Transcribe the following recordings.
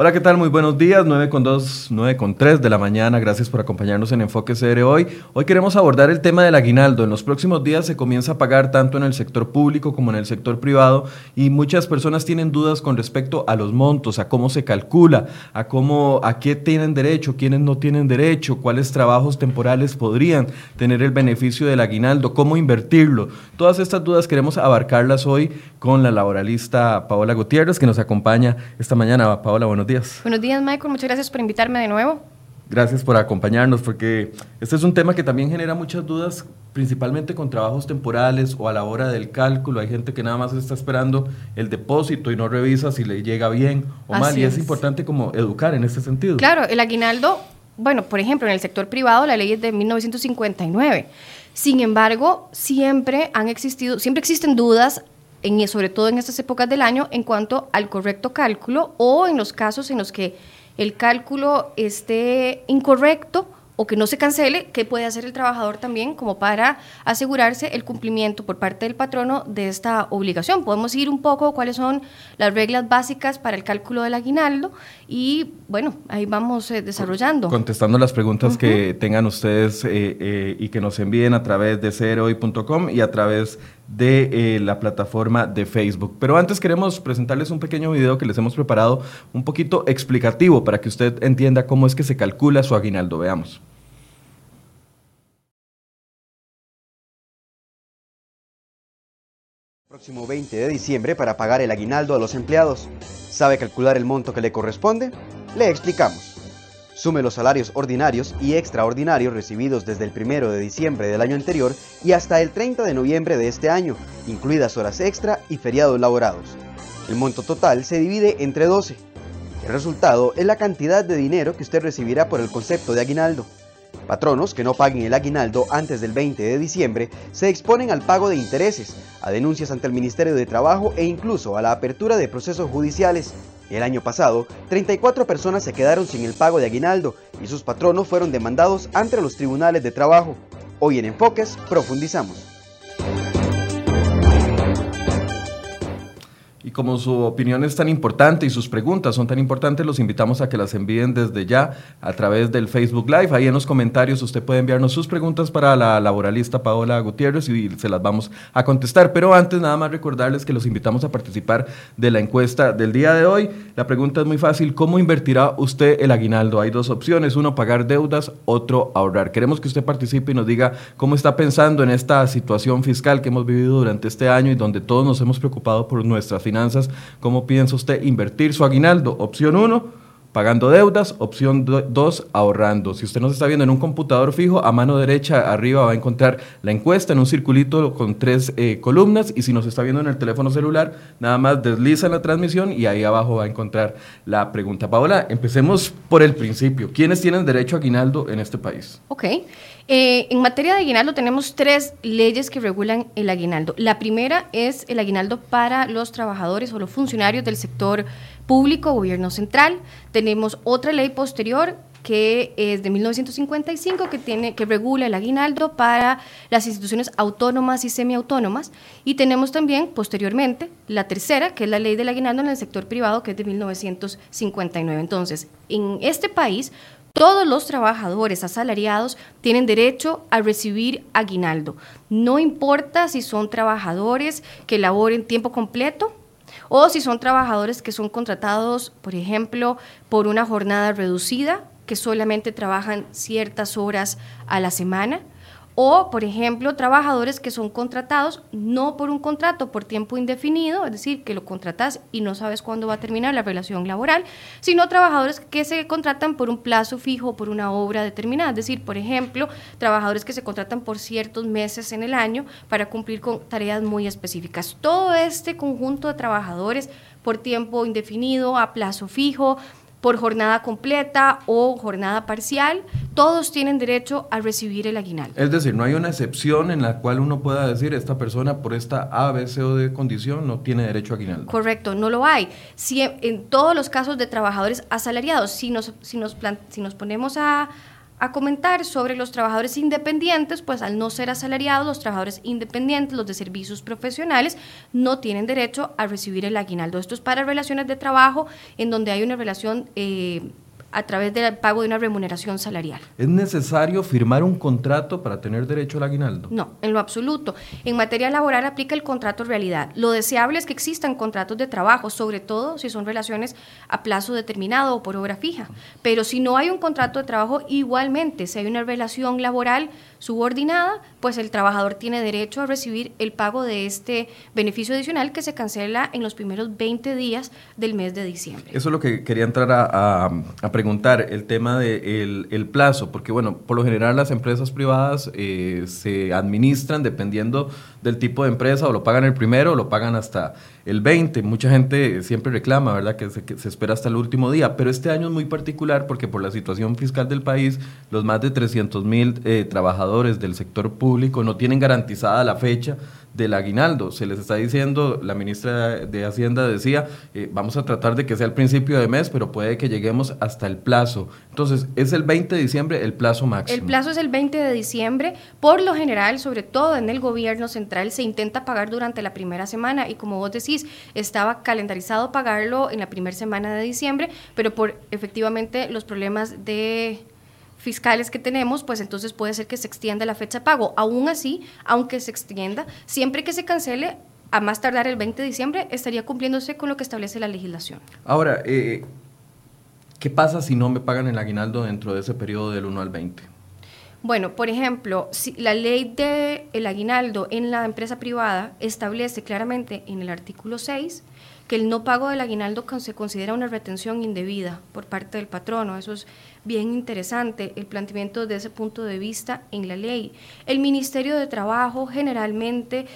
Hola, ¿qué tal? Muy buenos días, 9 con 2, 9 con 3 de la mañana. Gracias por acompañarnos en Enfoque CR hoy. Hoy queremos abordar el tema del aguinaldo. En los próximos días se comienza a pagar tanto en el sector público como en el sector privado y muchas personas tienen dudas con respecto a los montos, a cómo se calcula, a cómo, a qué tienen derecho, quiénes no tienen derecho, cuáles trabajos temporales podrían tener el beneficio del aguinaldo, cómo invertirlo. Todas estas dudas queremos abarcarlas hoy con la laboralista Paola Gutiérrez que nos acompaña esta mañana. Paola, buenos días. Buenos días, Michael. Muchas gracias por invitarme de nuevo. Gracias por acompañarnos, porque este es un tema que también genera muchas dudas, principalmente con trabajos temporales o a la hora del cálculo. Hay gente que nada más está esperando el depósito y no revisa si le llega bien o mal, y es, importante como educar en este sentido. Claro, el aguinaldo, bueno, por ejemplo, en el sector privado la ley es de 1959. Sin embargo, siempre han existido, siempre existen dudas sobre todo en estas épocas del año, en cuanto al correcto cálculo o en los casos en los que el cálculo esté incorrecto o que no se cancele, ¿qué puede hacer el trabajador también como para asegurarse el cumplimiento por parte del patrono de esta obligación? Podemos ir un poco cuáles son las reglas básicas para el cálculo del aguinaldo y bueno, ahí vamos eh, desarrollando. Contestando las preguntas que tengan ustedes eh, eh, y que nos envíen a través de ceroy.com y a través de la plataforma de Facebook. Pero antes queremos presentarles un pequeño video que les hemos preparado un poquito explicativo para que usted entienda cómo es que se calcula su aguinaldo. Veamos. Próximo 20 de diciembre para pagar el aguinaldo a los empleados. ¿Sabe calcular el monto que le corresponde? Le explicamos. Sume los salarios ordinarios y extraordinarios recibidos desde el 1 de diciembre del año anterior y hasta el 30 de noviembre de este año, incluidas horas extra y feriados laborados. El monto total se divide entre 12. El resultado es la cantidad de dinero que usted recibirá por el concepto de aguinaldo. Patronos que no paguen el aguinaldo antes del 20 de diciembre se exponen al pago de intereses, a denuncias ante el Ministerio de Trabajo e incluso a la apertura de procesos judiciales. El año pasado, 34 personas se quedaron sin el pago de aguinaldo y sus patronos fueron demandados ante los tribunales de trabajo. Hoy en Enfoques profundizamos. Y como su opinión es tan importante y sus preguntas son tan importantes, los invitamos a que las envíen desde ya a través del Facebook Live. Ahí en los comentarios usted puede enviarnos sus preguntas para la laboralista Paola Gutiérrez y se las vamos a contestar. Pero antes nada más recordarles que los invitamos a participar de la encuesta del día de hoy. La pregunta es muy fácil, ¿cómo invertirá usted el aguinaldo? Hay dos opciones, uno pagar deudas, otro ahorrar. Queremos que usted participe y nos diga cómo está pensando en esta situación fiscal que hemos vivido durante este año y donde todos nos hemos preocupado por nuestras finanzas ¿cómo piensa usted invertir su aguinaldo? Opción 1, pagando deudas. Opción 2, ahorrando. Si usted nos está viendo en un computador fijo, a mano derecha arriba va a encontrar la encuesta en un circulito con tres eh, columnas. Y si nos está viendo en el teléfono celular, nada más desliza la transmisión y ahí abajo va a encontrar la pregunta. Paola, empecemos por el principio. ¿Quiénes tienen derecho a aguinaldo en este país? Ok. Eh, en materia de aguinaldo tenemos tres leyes que regulan el aguinaldo. La primera es el aguinaldo para los trabajadores o los funcionarios del sector público, gobierno central. Tenemos otra ley posterior que es de 1955 que tiene que regula el aguinaldo para las instituciones autónomas y semiautónomas y tenemos también posteriormente la tercera que es la ley del aguinaldo en el sector privado que es de 1959. Entonces, en este país todos los trabajadores asalariados tienen derecho a recibir aguinaldo. No importa si son trabajadores que laboren tiempo completo o si son trabajadores que son contratados, por ejemplo, por una jornada reducida, que solamente trabajan ciertas horas a la semana o, por ejemplo, trabajadores que son contratados no por un contrato por tiempo indefinido, es decir, que lo contratas y no sabes cuándo va a terminar la relación laboral, sino trabajadores que se contratan por un plazo fijo, por una obra determinada, es decir, por ejemplo, trabajadores que se contratan por ciertos meses en el año para cumplir con tareas muy específicas. Todo este conjunto de trabajadores por tiempo indefinido, a plazo fijo, por jornada completa o jornada parcial, todos tienen derecho a recibir el aguinaldo. Es decir, no hay una excepción en la cual uno pueda decir esta persona por esta A, B, C o D condición no tiene derecho a aguinaldo. Correcto, no lo hay. Si en todos los casos de trabajadores asalariados, si nos, si nos, si nos ponemos a, a comentar sobre los trabajadores independientes, pues al no ser asalariados, los trabajadores independientes, los de servicios profesionales, no tienen derecho a recibir el aguinaldo. Esto es para relaciones de trabajo en donde hay una relación... Eh, a través del pago de una remuneración salarial. ¿Es necesario firmar un contrato para tener derecho al aguinaldo? No, en lo absoluto. En materia laboral aplica el contrato realidad. Lo deseable es que existan contratos de trabajo, sobre todo si son relaciones a plazo determinado o por obra fija. Pero si no hay un contrato de trabajo, igualmente, si hay una relación laboral, subordinada, pues el trabajador tiene derecho a recibir el pago de este beneficio adicional que se cancela en los primeros 20 días del mes de diciembre. Eso es lo que quería entrar a, preguntar, el tema del de el plazo, porque bueno, por lo general las empresas privadas eh, se administran dependiendo del tipo de empresa, o lo pagan el primero o lo pagan hasta el 20. Mucha gente siempre reclama, ¿verdad?, que se, que se espera hasta el último día, pero este año es muy particular porque por la situación fiscal del país, los más de 300 mil eh, trabajadores del sector público no tienen garantizada la fecha del aguinaldo. Se les está diciendo, la ministra de Hacienda decía, eh, vamos a tratar de que sea el principio de mes, pero puede que lleguemos hasta el plazo. Entonces, es el 20 de diciembre el plazo máximo. El plazo es el 20 de diciembre. Por lo general, sobre todo en el gobierno central, se intenta pagar durante la primera semana y como vos decís, estaba calendarizado pagarlo en la primera semana de diciembre, pero por efectivamente los problemas de fiscales que tenemos, pues entonces puede ser que se extienda la fecha de pago. Aún así, aunque se extienda, siempre que se cancele, a más tardar el 20 de diciembre, estaría cumpliéndose con lo que establece la legislación. Ahora, eh, ¿qué pasa si no me pagan el aguinaldo dentro de ese periodo del 1 al 20? Bueno, por ejemplo, si la ley del el aguinaldo en la empresa privada establece claramente en el artículo 6 que el no pago del aguinaldo se considera una retención indebida por parte del patrono. Eso es bien interesante, el planteamiento desde ese punto de vista en la ley. El Ministerio de Trabajo generalmente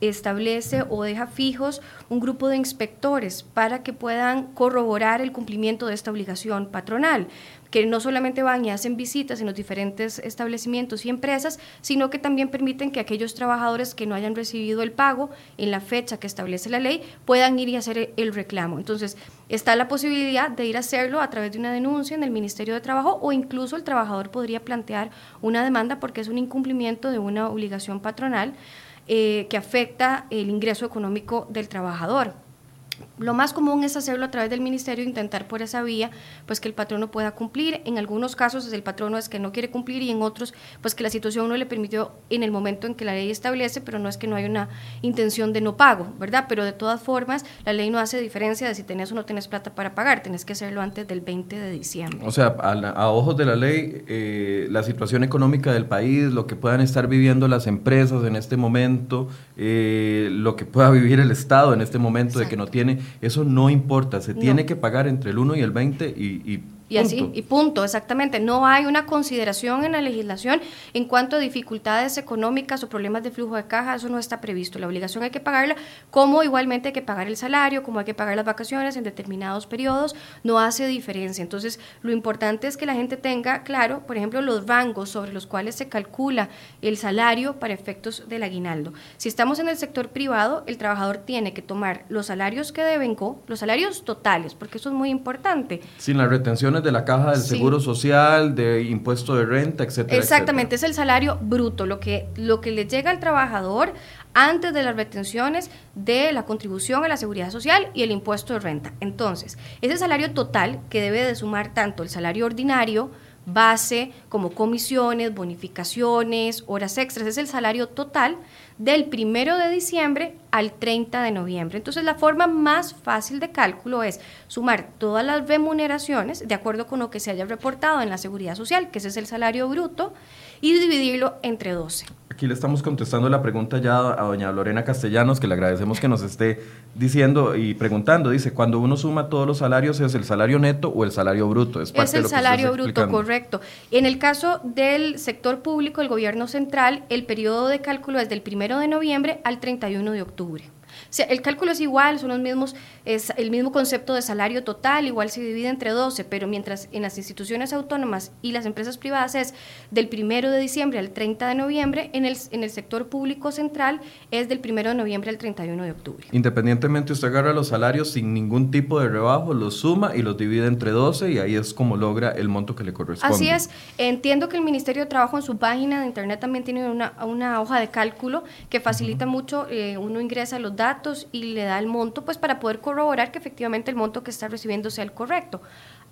establece o deja fijos un grupo de inspectores para que puedan corroborar el cumplimiento de esta obligación patronal que no solamente van y hacen visitas en los diferentes establecimientos y empresas, sino que también permiten que aquellos trabajadores que no hayan recibido el pago en la fecha que establece la ley puedan ir y hacer el reclamo. Entonces, está la posibilidad de ir a hacerlo a través de una denuncia en el Ministerio de Trabajo o incluso el trabajador podría plantear una demanda porque es un incumplimiento de una obligación patronal eh, que afecta el ingreso económico del trabajador. Lo más común es hacerlo a través del ministerio, intentar por esa vía, pues que el patrono pueda cumplir. En algunos casos el patrono es que no quiere cumplir y en otros, pues que la situación no le permitió en el momento en que la ley establece, pero no es que no hay una intención de no pago, ¿verdad? Pero de todas formas, la ley no hace diferencia de si tenés o no tenés plata para pagar, tenés que hacerlo antes del 20 de diciembre. O sea, a, ojos de la ley, eh, la situación económica del país, lo que puedan estar viviendo las empresas en este momento, eh, lo que pueda vivir el Estado en este momento de que no tiene eso no importa, se tiene que pagar entre el 1 y el 20 y, y así, y punto, exactamente. No hay una consideración en la legislación en cuanto a dificultades económicas o problemas de flujo de caja, eso no está previsto. La obligación hay que pagarla, como igualmente hay que pagar el salario, como hay que pagar las vacaciones en determinados periodos, no hace diferencia. Entonces, lo importante es que la gente tenga claro, por ejemplo, los rangos sobre los cuales se calcula el salario para efectos del aguinaldo. Si estamos en el sector privado, el trabajador tiene que tomar los salarios que deben, los salarios totales, porque eso es muy importante. Sin la retención de la caja del Seguro Social, de impuesto de renta, etcétera. Exactamente, es el salario bruto, lo que, lo que le llega al trabajador antes de las retenciones de la contribución a la seguridad social y el impuesto de renta. Entonces, ese salario total que debe de sumar tanto el salario ordinario, base, como comisiones, bonificaciones, horas extras, es el salario total del primero de diciembre al 30 de noviembre. Entonces, la forma más fácil de cálculo es sumar todas las remuneraciones de acuerdo con lo que se haya reportado en la seguridad social, que ese es el salario bruto, y dividirlo entre 12. Aquí le estamos contestando la pregunta ya a doña Lorena Castellanos, que le agradecemos que nos esté diciendo y preguntando. Dice, cuando uno suma todos los salarios, ¿es el salario neto o el salario bruto? Es, el salario bruto, correcto. En el caso del sector público, el gobierno central, el periodo de cálculo es del primero de noviembre al 31 de octubre. El cálculo es igual, son los mismos, es el mismo concepto de salario total, igual se divide entre 12, pero mientras en las instituciones autónomas y las empresas privadas es del 1 de diciembre al 30 de noviembre, en el, en el sector público central es del 1 de noviembre al 31 de octubre. Independientemente, usted agarra los salarios sin ningún tipo de rebajo, los suma y los divide entre 12 y ahí es como logra el monto que le corresponde. Así es. Entiendo que el Ministerio de Trabajo en su página de internet también tiene una, una hoja de cálculo que facilita mucho, eh, uno ingresa los datos y le da el monto, pues para poder corroborar que efectivamente el monto que está recibiendo sea el correcto.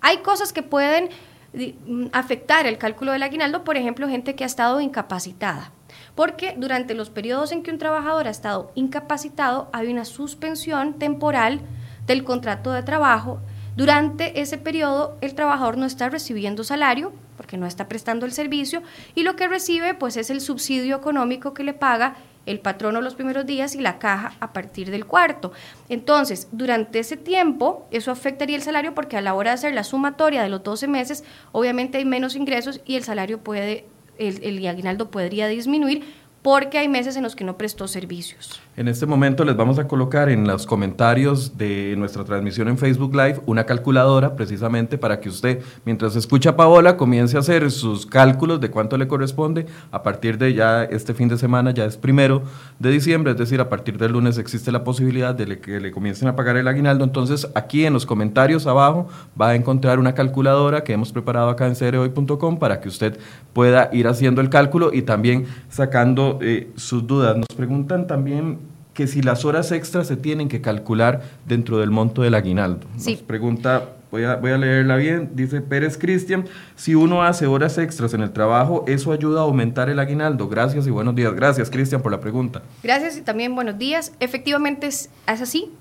Hay cosas que pueden mm, afectar el cálculo del aguinaldo, por ejemplo, gente que ha estado incapacitada. Porque durante los periodos en que un trabajador ha estado incapacitado, hay una suspensión temporal del contrato de trabajo. Durante ese periodo, el trabajador no está recibiendo salario porque no está prestando el servicio y lo que recibe pues es el subsidio económico que le paga el patrono los primeros días y la caja a partir del cuarto. Entonces, durante ese tiempo, eso afectaría el salario porque a la hora de hacer la sumatoria de los 12 meses, obviamente hay menos ingresos y el salario puede, el, el aguinaldo podría disminuir porque hay meses en los que no prestó servicios. En este momento les vamos a colocar en los comentarios de nuestra transmisión en Facebook Live una calculadora precisamente para que usted, mientras escucha a Paola, comience a hacer sus cálculos de cuánto le corresponde a partir de ya este fin de semana, ya es primero de diciembre, es decir, a partir del lunes existe la posibilidad de que le comiencen a pagar el aguinaldo. Entonces, aquí en los comentarios abajo va a encontrar una calculadora que hemos preparado acá en cereoy.com para que usted pueda ir haciendo el cálculo y también sacando eh, sus dudas. Nos preguntan también que si las horas extras se tienen que calcular dentro del monto del aguinaldo. Nos pregunta, voy a, voy a leerla bien, dice Pérez Cristian, si uno hace horas extras en el trabajo, ¿eso ayuda a aumentar el aguinaldo? Gracias y buenos días. Gracias, Cristian, por la pregunta. Gracias y también buenos días. Efectivamente es, es así.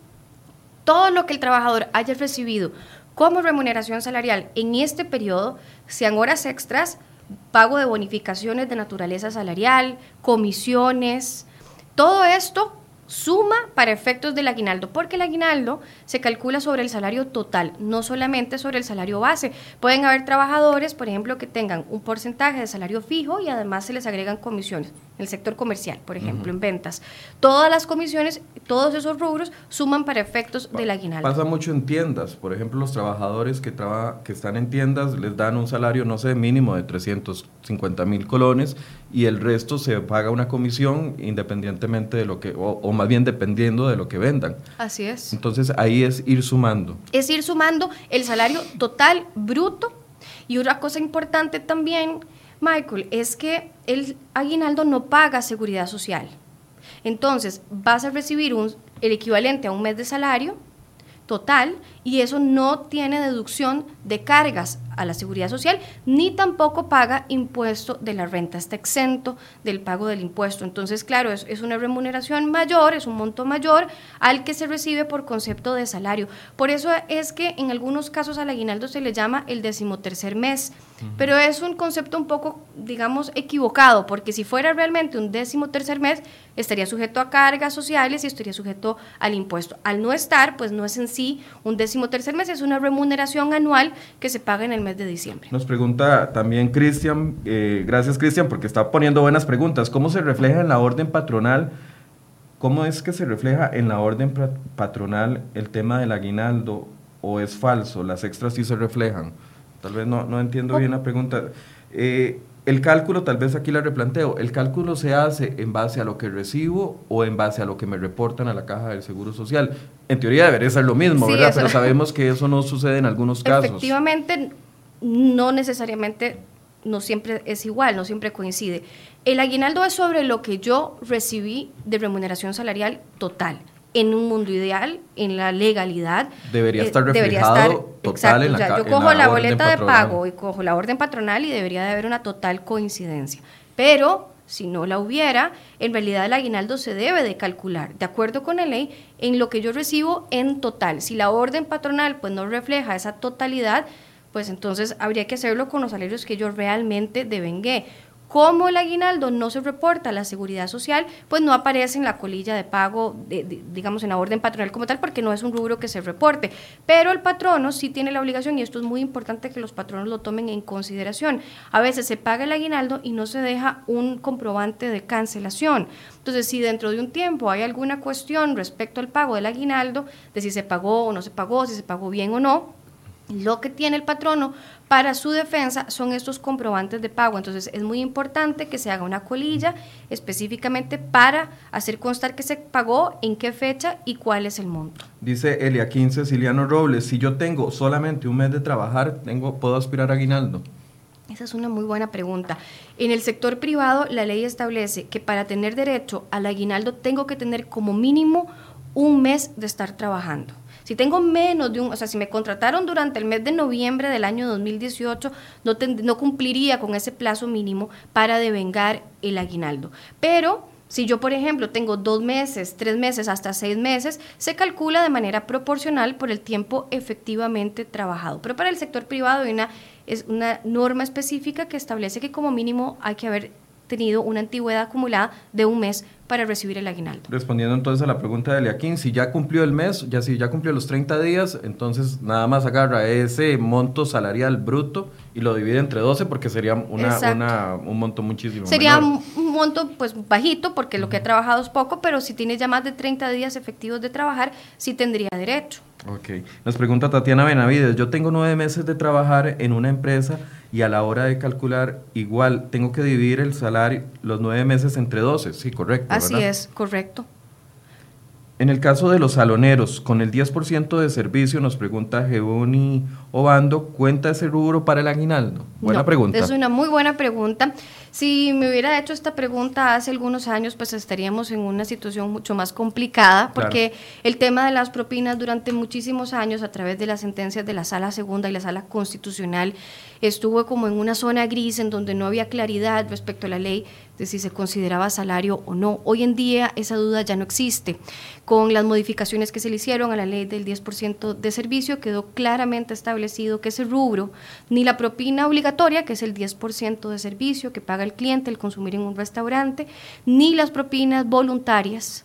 Todo lo que el trabajador haya recibido como remuneración salarial en este periodo, sean horas extras, pago de bonificaciones de naturaleza salarial, comisiones, todo esto suma para efectos del aguinaldo, porque el aguinaldo se calcula sobre el salario total, no solamente sobre el salario base. Pueden haber trabajadores, por ejemplo, que tengan un porcentaje de salario fijo y además se les agregan comisiones, el sector comercial, por ejemplo, en ventas. Todas las comisiones, todos esos rubros suman para efectos del aguinaldo. Pasa mucho en tiendas, por ejemplo, los trabajadores que, que están en tiendas les dan un salario, no sé, mínimo de 350 mil colones y el resto se paga una comisión independientemente de lo que, o, más bien dependiendo de lo que vendan. Así es. Entonces ahí es ir sumando. Es ir sumando el salario total bruto y otra cosa importante también, Michael, es que el aguinaldo no paga seguridad social. Entonces vas a recibir un, el equivalente a un mes de salario total y eso no tiene deducción de cargas a la seguridad social ni tampoco paga impuesto de la renta, está exento del pago del impuesto. Entonces, claro, es, es, una remuneración mayor, es un monto mayor al que se recibe por concepto de salario. Por eso es que en algunos casos al aguinaldo se le llama el decimotercer mes, pero es un concepto un poco, digamos, equivocado, porque si fuera realmente un decimotercer mes, estaría sujeto a cargas sociales y estaría sujeto al impuesto. Al no estar, pues no es en sí un decimotercer mes, es una remuneración anual que se paga en el mes de diciembre. Nos pregunta también Cristian, eh, gracias Cristian, porque está poniendo buenas preguntas. ¿Cómo se refleja en la orden patronal? ¿Cómo es que se refleja en la orden patronal el tema del aguinaldo o es falso? Las extras sí se reflejan. Tal vez no, no entiendo bien la pregunta. Eh, el cálculo, tal vez aquí la replanteo, ¿el cálculo se hace en base a lo que recibo o en base a lo que me reportan a la caja del Seguro Social? En teoría debería ser lo mismo, ¿verdad? Pero sabemos que eso no sucede en algunos casos. Efectivamente, no necesariamente, no siempre es igual, no siempre coincide. El aguinaldo es sobre lo que yo recibí de remuneración salarial total en un mundo ideal, en la legalidad. Debería eh, estar reflejado total en la, Yo cojo la, boleta de pago y cojo la orden patronal y debería de haber una total coincidencia. Pero si no la hubiera, en realidad el aguinaldo se debe de calcular, de acuerdo con la ley, en lo que yo recibo en total. Si la orden patronal pues no refleja esa totalidad, pues entonces habría que hacerlo con los salarios que yo realmente devengué Como el aguinaldo no se reporta a la seguridad social, pues no aparece en la colilla de pago, digamos, en la orden patronal como tal, porque no es un rubro que se reporte. Pero el patrono sí tiene la obligación, y esto es muy importante que los patronos lo tomen en consideración. A veces se paga el aguinaldo y no se deja un comprobante de cancelación. Entonces, si dentro de un tiempo hay alguna cuestión respecto al pago del aguinaldo, de si se pagó o no se pagó, si se pagó bien o no, lo que tiene el patrono para su defensa son estos comprobantes de pago. Entonces es muy importante que se haga una colilla específicamente para hacer constar que se pagó, en qué fecha y cuál es el monto. Dice Elia 15 Ciliano Robles, si yo tengo solamente un mes de trabajar, tengo, ¿puedo aspirar a aguinaldo? Esa es una muy buena pregunta. En el sector privado, la ley establece que para tener derecho al aguinaldo tengo que tener como mínimo un mes de estar trabajando. Si tengo menos de un, o sea, si me contrataron durante el mes de noviembre del año 2018, no, no cumpliría con ese plazo mínimo para devengar el aguinaldo. Pero si yo, por ejemplo, tengo dos meses, tres meses, hasta seis meses, se calcula de manera proporcional por el tiempo efectivamente trabajado. Pero para el sector privado hay una, es una norma específica que establece que como mínimo hay que haber tenido una antigüedad acumulada de un mes para recibir el aguinaldo. Respondiendo entonces a la pregunta de Eliaquín, si ya cumplió el mes, ya si ya cumplió los 30 días, entonces nada más agarra ese monto salarial bruto y lo divide entre 12 porque sería una, un monto muchísimo Sería un monto pues bajito porque lo que ha trabajado es poco, pero si tiene ya más de 30 días efectivos de trabajar, sí tendría derecho. Ok. Nos pregunta Tatiana Benavides, yo tengo nueve meses de trabajar en una empresa y a la hora de calcular, igual tengo que dividir el salario, los nueve meses entre 12, sí, correcto. Así es, correcto. En el caso de los saloneros, con el 10% de servicio, nos pregunta Geboni Obando, ¿cuenta ese rubro para el aguinaldo? Buena pregunta. Es una muy buena pregunta. Si me hubiera hecho esta pregunta hace algunos años, pues estaríamos en una situación mucho más complicada, porque el tema de las propinas durante muchísimos años, a través de las sentencias de la Sala Segunda y la Sala Constitucional, estuvo como en una zona gris en donde no había claridad respecto a la ley de si se consideraba salario o no. Hoy en día esa duda ya no existe. Con las modificaciones que se le hicieron a la ley del 10% de servicio, quedó claramente establecido que ese rubro, ni la propina obligatoria, que es el 10% de servicio que paga el cliente el consumir en un restaurante, ni las propinas voluntarias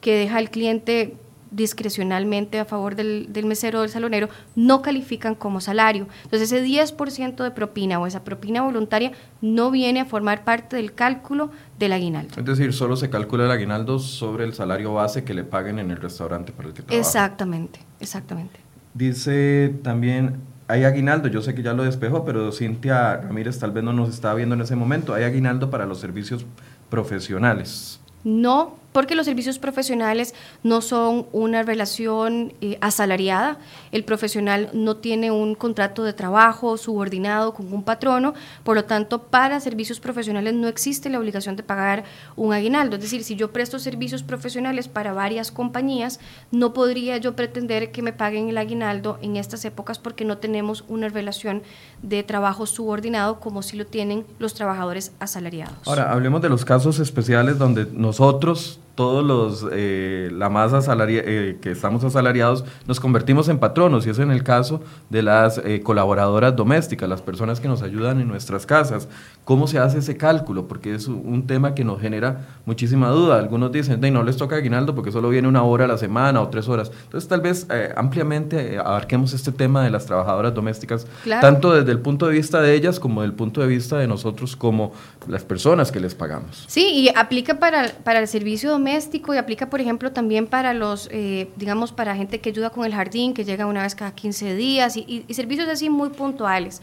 que deja el cliente discrecionalmente a favor del, mesero o del salonero, no califican como salario. Entonces ese 10% de propina o esa propina voluntaria no viene a formar parte del cálculo del aguinaldo. Es decir, solo se calcula el aguinaldo sobre el salario base que le paguen en el restaurante para el que trabaja. Exactamente, exactamente. Dice también, hay aguinaldo, yo sé que ya lo despejó, pero Cintia Ramírez tal vez no nos estaba viendo en ese momento, hay aguinaldo para los servicios profesionales. No, porque los servicios profesionales no son una relación eh, asalariada. El profesional no tiene un contrato de trabajo subordinado con un patrono, por lo tanto, para servicios profesionales no existe la obligación de pagar un aguinaldo. Es decir, si yo presto servicios profesionales para varias compañías, no podría yo pretender que me paguen el aguinaldo en estas épocas porque no tenemos una relación de trabajo subordinado como si lo tienen los trabajadores asalariados. Ahora, hablemos de los casos especiales donde nosotros todos los, eh, la masa salaria, eh, que estamos asalariados, nos convertimos en patronos, y eso en el caso de las eh, colaboradoras domésticas, las personas que nos ayudan en nuestras casas. ¿Cómo se hace ese cálculo? Porque es un tema que nos genera muchísima duda. Algunos dicen, no les toca aguinaldo porque solo viene una hora a la semana o tres horas. Entonces, tal vez ampliamente abarquemos este tema de las trabajadoras domésticas, tanto desde el punto de vista de ellas como desde el punto de vista de nosotros como las personas que les pagamos. Sí, y aplica para, para el servicio doméstico doméstico y aplica, por ejemplo, también para los, eh, digamos, para gente que ayuda con el jardín, que llega una vez cada 15 días y, y servicios así muy puntuales.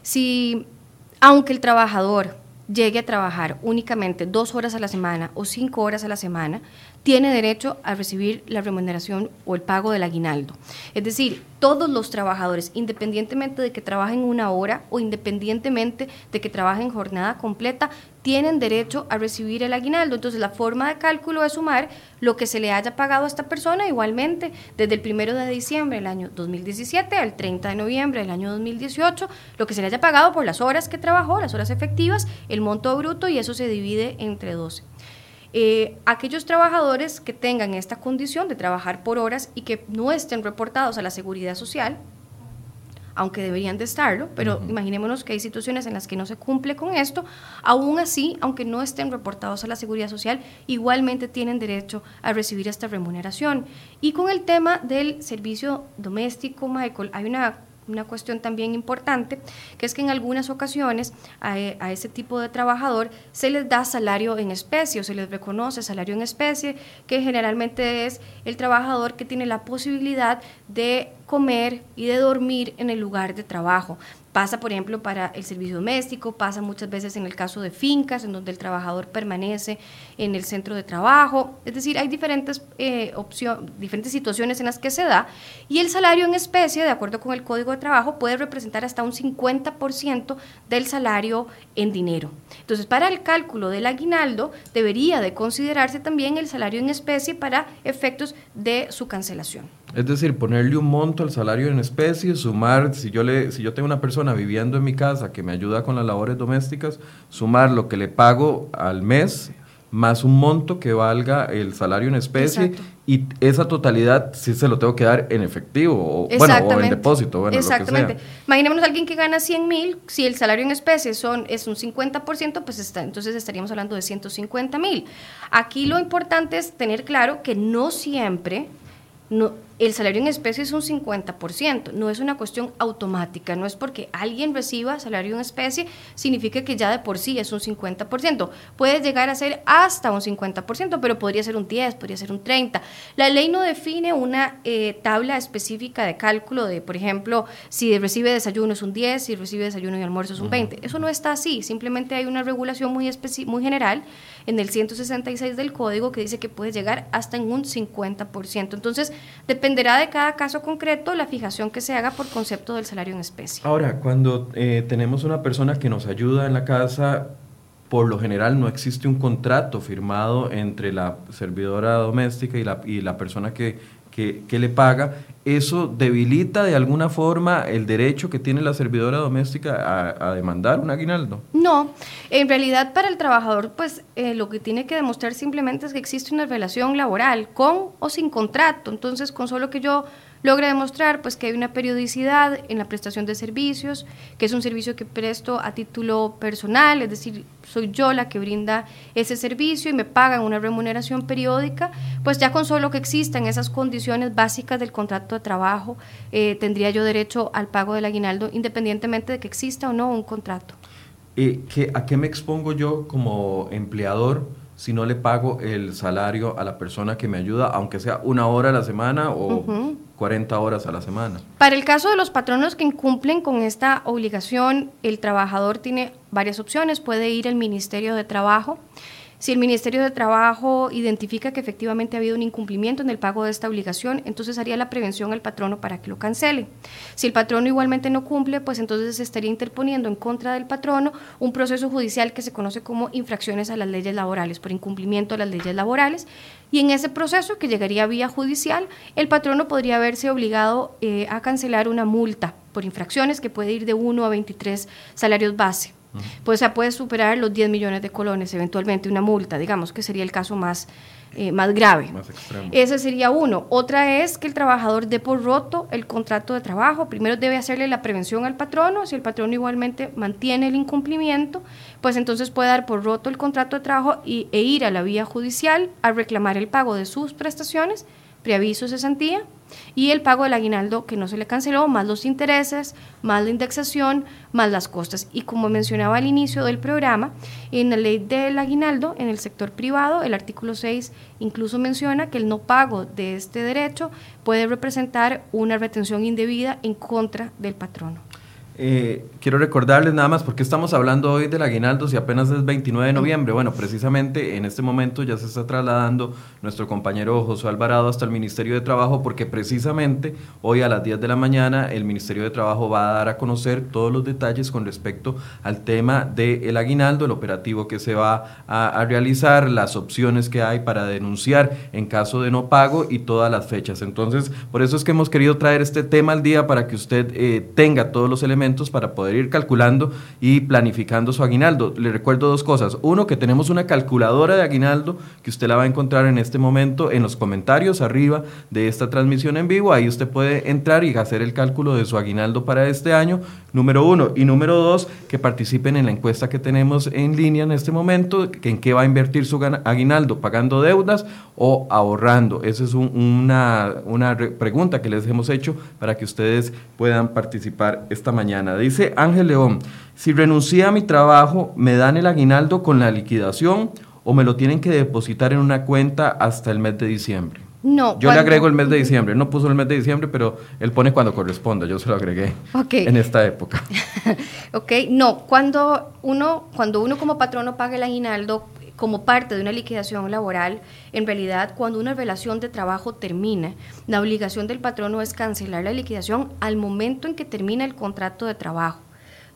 Si, aunque el trabajador llegue a trabajar únicamente dos horas a la semana o cinco horas a la semana, tiene derecho a recibir la remuneración o el pago del aguinaldo. Es decir, todos los trabajadores, independientemente de que trabajen una hora o independientemente de que trabajen jornada completa, tienen derecho a recibir el aguinaldo. Entonces, la forma de cálculo es sumar lo que se le haya pagado a esta persona igualmente desde el primero de diciembre del año 2017 al 30 de noviembre del año 2018, lo que se le haya pagado por las horas que trabajó, las horas efectivas, el monto bruto y eso se divide entre 12. Eh, aquellos trabajadores que tengan esta condición de trabajar por horas y que no estén reportados a la seguridad social, aunque deberían de estarlo, pero imaginémonos que hay situaciones en las que no se cumple con esto, aún así, aunque no estén reportados a la Seguridad Social, igualmente tienen derecho a recibir esta remuneración. Y con el tema del servicio doméstico, Michael, hay una una cuestión también importante, que es que en algunas ocasiones a, a, ese tipo de trabajador se les da salario en especie o se les reconoce salario en especie, que generalmente es el trabajador que tiene la posibilidad de comer y de dormir en el lugar de trabajo. Pasa, por ejemplo, para el servicio doméstico, pasa muchas veces en el caso de fincas, en donde el trabajador permanece en el centro de trabajo. Es decir, hay diferentes, eh, diferentes situaciones en las que se da. Y el salario en especie, de acuerdo con el Código de Trabajo, puede representar hasta un 50% del salario en dinero. Entonces, para el cálculo del aguinaldo, debería de considerarse también el salario en especie para efectos de su cancelación. Es decir, ponerle un monto al salario en especie, sumar, si yo, le, si yo tengo una persona viviendo en mi casa que me ayuda con las labores domésticas, sumar lo que le pago al mes más un monto que valga el salario en especie y esa totalidad sí se lo tengo que dar en efectivo o, bueno, o en depósito. Bueno, Exactamente. Imaginémonos a alguien que gana 100 mil, si el salario en especie son, es un 50%, pues está, entonces estaríamos hablando de 150 mil. Aquí lo importante es tener claro que no siempre no, el salario en especie es un 50%, no es una cuestión automática, no es porque alguien reciba salario en especie, significa que ya de por sí es un 50%. Puede llegar a ser hasta un 50%, pero podría ser un 10, podría ser un 30. La ley no define una eh, tabla específica de cálculo de, por ejemplo, si recibe desayuno es un 10, si recibe desayuno y almuerzo es un 20. Eso no está así, simplemente hay una regulación muy, muy general en el 166 del código que dice que puede llegar hasta en un 50%. Entonces, dependerá de cada caso concreto la fijación que se haga por concepto del salario en especie. Ahora, cuando eh, tenemos una persona que nos ayuda en la casa, por lo general no existe un contrato firmado entre la servidora doméstica y la, y la persona que que, le paga, ¿eso debilita de alguna forma el derecho que tiene la servidora doméstica a, demandar un aguinaldo? No, en realidad para el trabajador, pues eh, lo que tiene que demostrar simplemente es que existe una relación laboral con o sin contrato. Entonces, con solo que yo logra demostrar pues que hay una periodicidad en la prestación de servicios, que es un servicio que presto a título personal, es decir, soy yo la que brinda ese servicio y me pagan una remuneración periódica, pues ya con solo que existan esas condiciones básicas del contrato de trabajo, eh, tendría yo derecho al pago del aguinaldo independientemente de que exista o no un contrato. ¿Y ¿A qué me expongo yo como empleador? Si no le pago el salario a la persona que me ayuda, aunque sea una hora a la semana o 40 horas a la semana. Para el caso de los patronos que incumplen con esta obligación, el trabajador tiene varias opciones. Puede ir al Ministerio de Trabajo si el Ministerio de Trabajo identifica que efectivamente ha habido un incumplimiento en el pago de esta obligación, entonces haría la prevención al patrono para que lo cancele. Si el patrono igualmente no cumple, pues entonces se estaría interponiendo en contra del patrono un proceso judicial que se conoce como infracciones a las leyes laborales, por incumplimiento de las leyes laborales. Y en ese proceso, que llegaría vía judicial, el patrono podría verse obligado eh, a cancelar una multa por infracciones que puede ir de 1 a 23 salarios base pues se puede superar los 10 millones de colones, eventualmente una multa, digamos que sería el caso más, eh, más grave. Ese sería uno. Otra es que el trabajador dé por roto el contrato de trabajo. Primero debe hacerle la prevención al patrono. Si el patrono igualmente mantiene el incumplimiento, pues entonces puede dar por roto el contrato de trabajo y, e ir a la vía judicial a reclamar el pago de sus prestaciones, preaviso cesantía y el pago del aguinaldo que no se le canceló, más los intereses, más la indexación, más las costas. Y como mencionaba al inicio del programa, en la ley del aguinaldo, en el sector privado, el artículo 6 incluso menciona que el no pago de este derecho puede representar una retención indebida en contra del patrono. Eh, quiero recordarles nada más, porque estamos hablando hoy del aguinaldo si apenas es 29 de noviembre. Bueno, precisamente en este momento ya se está trasladando nuestro compañero José Alvarado hasta el Ministerio de Trabajo, porque precisamente hoy a las 10 de la mañana el Ministerio de Trabajo va a dar a conocer todos los detalles con respecto al tema del aguinaldo, el operativo que se va a, realizar, las opciones que hay para denunciar en caso de no pago y todas las fechas. Entonces, por eso es que hemos querido traer este tema al día para que usted eh, tenga todos los elementos elementos para poder ir calculando y planificando su aguinaldo. Le recuerdo dos cosas. Uno, que tenemos una calculadora de aguinaldo que usted la va a encontrar en este momento en los comentarios arriba de esta transmisión en vivo. Ahí usted puede entrar y hacer el cálculo de su aguinaldo para este año, número uno. Y número dos, que participen en la encuesta que tenemos en línea en este momento, en qué va a invertir su aguinaldo, pagando deudas o ahorrando. Esa es una pregunta que les hemos hecho para que ustedes puedan participar esta mañana. Dice Ángel León, si renuncié a mi trabajo, ¿me dan el aguinaldo con la liquidación o me lo tienen que depositar en una cuenta hasta el mes de diciembre? No. Yo le agrego el mes de diciembre. No puso el mes de diciembre, pero él pone cuando corresponda. Yo se lo agregué en esta época. ok, no. Cuando uno, cuando uno como patrono paga el aguinaldo como parte de una liquidación laboral, en realidad cuando una relación de trabajo termina, la obligación del patrono es cancelar la liquidación al momento en que termina el contrato de trabajo.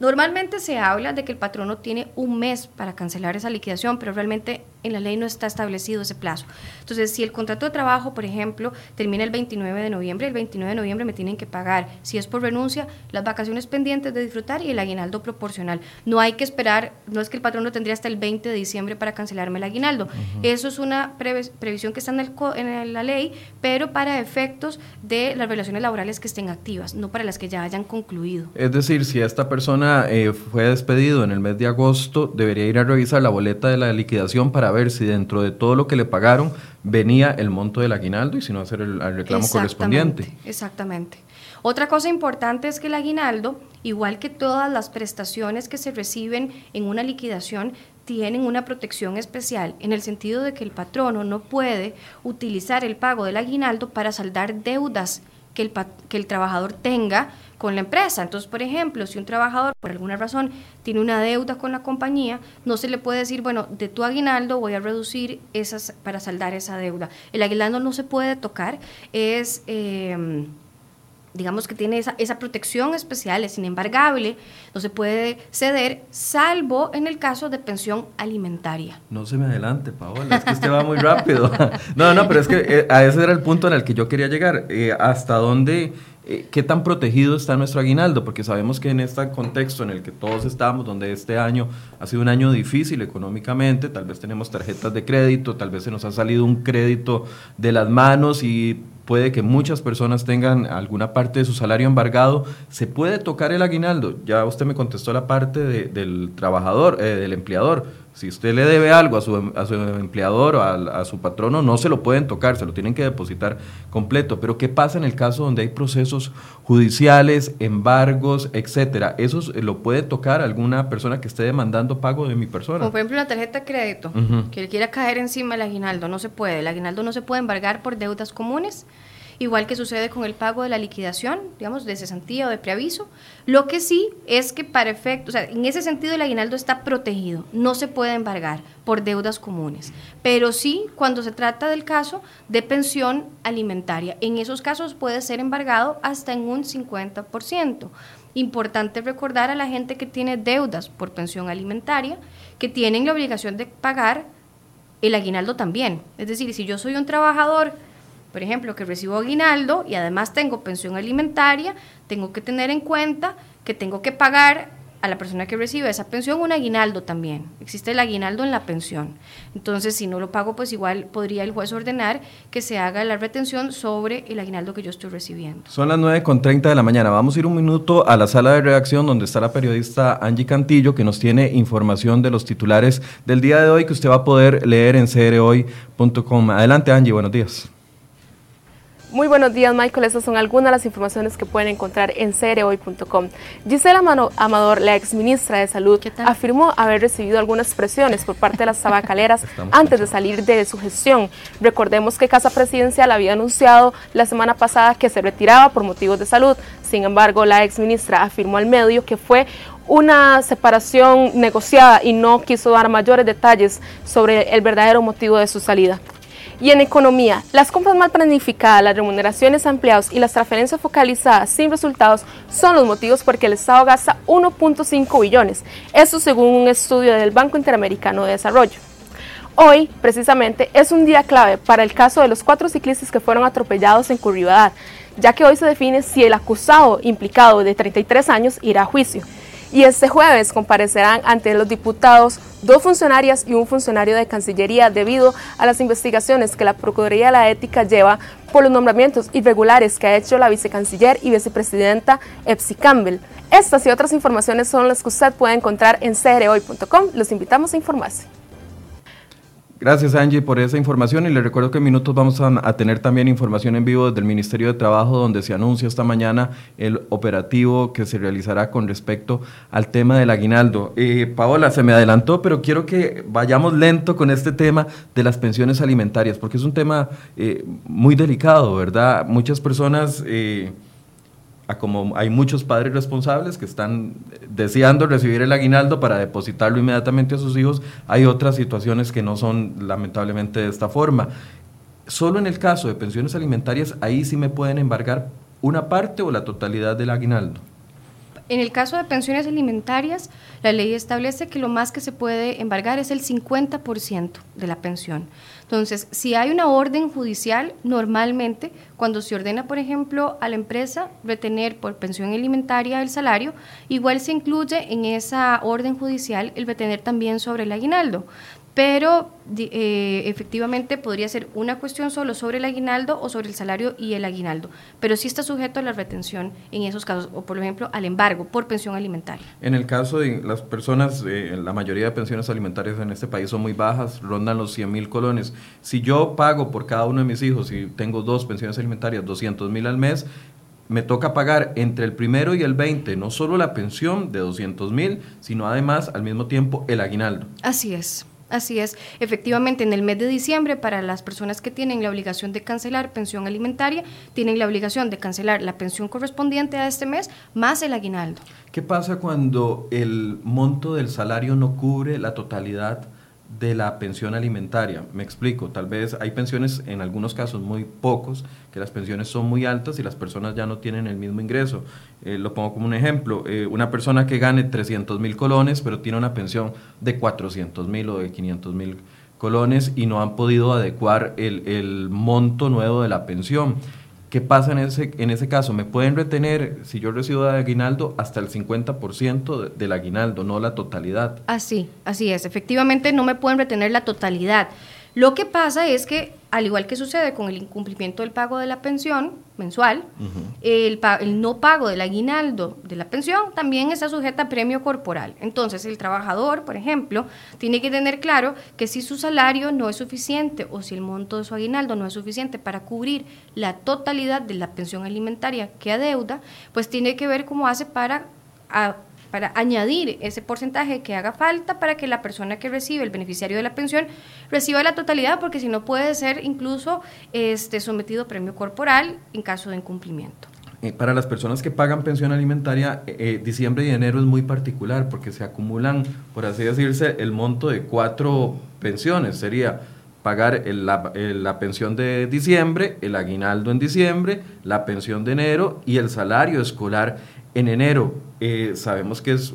Normalmente se habla de que el patrono tiene un mes para cancelar esa liquidación, pero realmente en la ley no está establecido ese plazo. Entonces, si el contrato de trabajo, por ejemplo, termina el 29 de noviembre, el 29 de noviembre me tienen que pagar, si es por renuncia, las vacaciones pendientes de disfrutar y el aguinaldo proporcional. No hay que esperar, no es que el patrono tendría hasta el 20 de diciembre para cancelarme el aguinaldo. Eso es una previsión que está en, el, en la ley, pero para efectos de las relaciones laborales que estén activas, no para las que ya hayan concluido. Es decir, si esta persona eh, fue despedido en el mes de agosto, debería ir a revisar la boleta de la liquidación para ver si dentro de todo lo que le pagaron venía el monto del aguinaldo y si no hacer el, reclamo correspondiente. Exactamente. Otra cosa importante es que el aguinaldo, igual que todas las prestaciones que se reciben en una liquidación, tienen una protección especial en el sentido de que el patrono no puede utilizar el pago del aguinaldo para saldar deudas que el, que el trabajador tenga con la empresa. Entonces, por ejemplo, si un trabajador por alguna razón tiene una deuda con la compañía, no se le puede decir, bueno, de tu aguinaldo voy a reducir esas para saldar esa deuda. El aguinaldo no se puede tocar, es... Eh, digamos que tiene esa, esa protección especial, es inembargable, no se puede ceder, salvo en el caso de pensión alimentaria. No se me adelante, Paola, es que usted va muy rápido. No, no, pero es que eh, a ese era el punto en el que yo quería llegar. Eh, ¿Hasta dónde, eh, qué tan protegido está nuestro aguinaldo? Porque sabemos que en este contexto en el que todos estamos, donde este año ha sido un año difícil económicamente, tal vez tenemos tarjetas de crédito, tal vez se nos ha salido un crédito de las manos y puede que muchas personas tengan alguna parte de su salario embargado, se puede tocar el aguinaldo. Ya usted me contestó la parte del trabajador, eh, del empleador. Si usted le debe algo a su, a su empleador o a, su patrono, no se lo pueden tocar, se lo tienen que depositar completo. Pero ¿qué pasa en el caso donde hay procesos judiciales, embargos, etcétera? ¿Eso lo puede tocar alguna persona que esté demandando pago de mi persona? Como por ejemplo una tarjeta de crédito, que le quiera caer encima el aguinaldo, no se puede. El aguinaldo no se puede embargar por deudas comunes igual que sucede con el pago de la liquidación, digamos, de cesantía o de preaviso. Lo que sí es que para efecto, o sea, en ese sentido el aguinaldo está protegido, no se puede embargar por deudas comunes, pero sí cuando se trata del caso de pensión alimentaria. En esos casos puede ser embargado hasta en un 50%. Importante recordar a la gente que tiene deudas por pensión alimentaria que tienen la obligación de pagar el aguinaldo también. Es decir, si yo soy un trabajador por ejemplo, que recibo aguinaldo y además tengo pensión alimentaria, tengo que tener en cuenta que tengo que pagar a la persona que recibe esa pensión un aguinaldo también. Existe el aguinaldo en la pensión. Entonces, si no lo pago, pues igual podría el juez ordenar que se haga la retención sobre el aguinaldo que yo estoy recibiendo. Son las 9.30 de la mañana. Vamos a ir un minuto a la sala de redacción donde está la periodista Angie Cantillo que nos tiene información de los titulares del día de hoy que usted va a poder leer en crhoy.com. Adelante Angie, buenos días. Muy buenos días, Michael. Estas son algunas de las informaciones que pueden encontrar en cereoy.com. Gisela Amador, la exministra de Salud, afirmó haber recibido algunas presiones por parte de las tabacaleras antes de salir de su gestión. Recordemos que Casa Presidencial había anunciado la semana pasada que se retiraba por motivos de salud. Sin embargo, la exministra afirmó al medio que fue una separación negociada y no quiso dar mayores detalles sobre el verdadero motivo de su salida. Y en economía, las compras mal planificadas, las remuneraciones a empleados y las transferencias focalizadas sin resultados son los motivos por que el Estado gasta 1.5 billones. Eso según un estudio del Banco Interamericano de Desarrollo. Hoy, precisamente, es un día clave para el caso de los cuatro ciclistas que fueron atropellados en Curribadar, ya que hoy se define si el acusado implicado de 33 años irá a juicio. Y este jueves comparecerán ante los diputados dos funcionarias y un funcionario de Cancillería debido a las investigaciones que la Procuraduría de la Ética lleva por los nombramientos irregulares que ha hecho la vicecanciller y vicepresidenta Epsi Campbell. Estas y otras informaciones son las que usted puede encontrar en crhoy.com. Los invitamos a informarse. Gracias Angie por esa información y le recuerdo que en minutos vamos a, tener también información en vivo desde el Ministerio de Trabajo donde se anuncia esta mañana el operativo que se realizará con respecto al tema del aguinaldo. Eh, Paola, se me adelantó, pero quiero que vayamos lento con este tema de las pensiones alimentarias porque es un tema eh, muy delicado, ¿verdad? Muchas personas... Eh, como hay muchos padres responsables que están deseando recibir el aguinaldo para depositarlo inmediatamente a sus hijos, hay otras situaciones que no son lamentablemente de esta forma. Solo en el caso de pensiones alimentarias, ahí sí me pueden embargar una parte o la totalidad del aguinaldo. En el caso de pensiones alimentarias, la ley establece que lo más que se puede embargar es el 50% de la pensión. Entonces, si hay una orden judicial, normalmente cuando se ordena, por ejemplo, a la empresa retener por pensión alimentaria el salario, igual se incluye en esa orden judicial el retener también sobre el aguinaldo pero eh, efectivamente podría ser una cuestión solo sobre el aguinaldo o sobre el salario y el aguinaldo, pero sí está sujeto a la retención en esos casos, o por ejemplo al embargo por pensión alimentaria. En el caso de las personas, eh, la mayoría de pensiones alimentarias en este país son muy bajas, rondan los 100 mil colones. Si yo pago por cada uno de mis hijos y tengo dos pensiones alimentarias, 200 mil al mes, me toca pagar entre el primero y el 20 no solo la pensión de 200 mil, sino además al mismo tiempo el aguinaldo. Así es. Así es, efectivamente en el mes de diciembre para las personas que tienen la obligación de cancelar pensión alimentaria, tienen la obligación de cancelar la pensión correspondiente a este mes más el aguinaldo. ¿Qué pasa cuando el monto del salario no cubre la totalidad de la pensión alimentaria. Me explico, tal vez hay pensiones, en algunos casos muy pocos, que las pensiones son muy altas y las personas ya no tienen el mismo ingreso. Eh, lo pongo como un ejemplo, eh, una persona que gane 300 mil colones, pero tiene una pensión de 400 mil o de 500 mil colones y no han podido adecuar el, el monto nuevo de la pensión. ¿Qué pasa en ese, en ese caso? Me pueden retener, si yo recibo de aguinaldo, hasta el 50% del aguinaldo, no la totalidad. Así, así es. Efectivamente, no me pueden retener la totalidad. Lo que pasa es que, al igual que sucede con el incumplimiento del pago de la pensión mensual, el, no pago del aguinaldo de la pensión también está sujeta a premio corporal. Entonces, el trabajador, por ejemplo, tiene que tener claro que si su salario no es suficiente o si el monto de su aguinaldo no es suficiente para cubrir la totalidad de la pensión alimentaria que adeuda, pues tiene que ver cómo hace para para añadir ese porcentaje que haga falta para que la persona que recibe, el beneficiario de la pensión, reciba la totalidad, porque si no puede ser incluso este, sometido a premio corporal en caso de incumplimiento. Eh, para las personas que pagan pensión alimentaria, eh, eh, diciembre y enero es muy particular porque se acumulan, por así decirse, el monto de cuatro pensiones. Sería pagar la, la, pensión de diciembre, el aguinaldo en diciembre, la pensión de enero y el salario escolar en enero. Eh, sabemos que es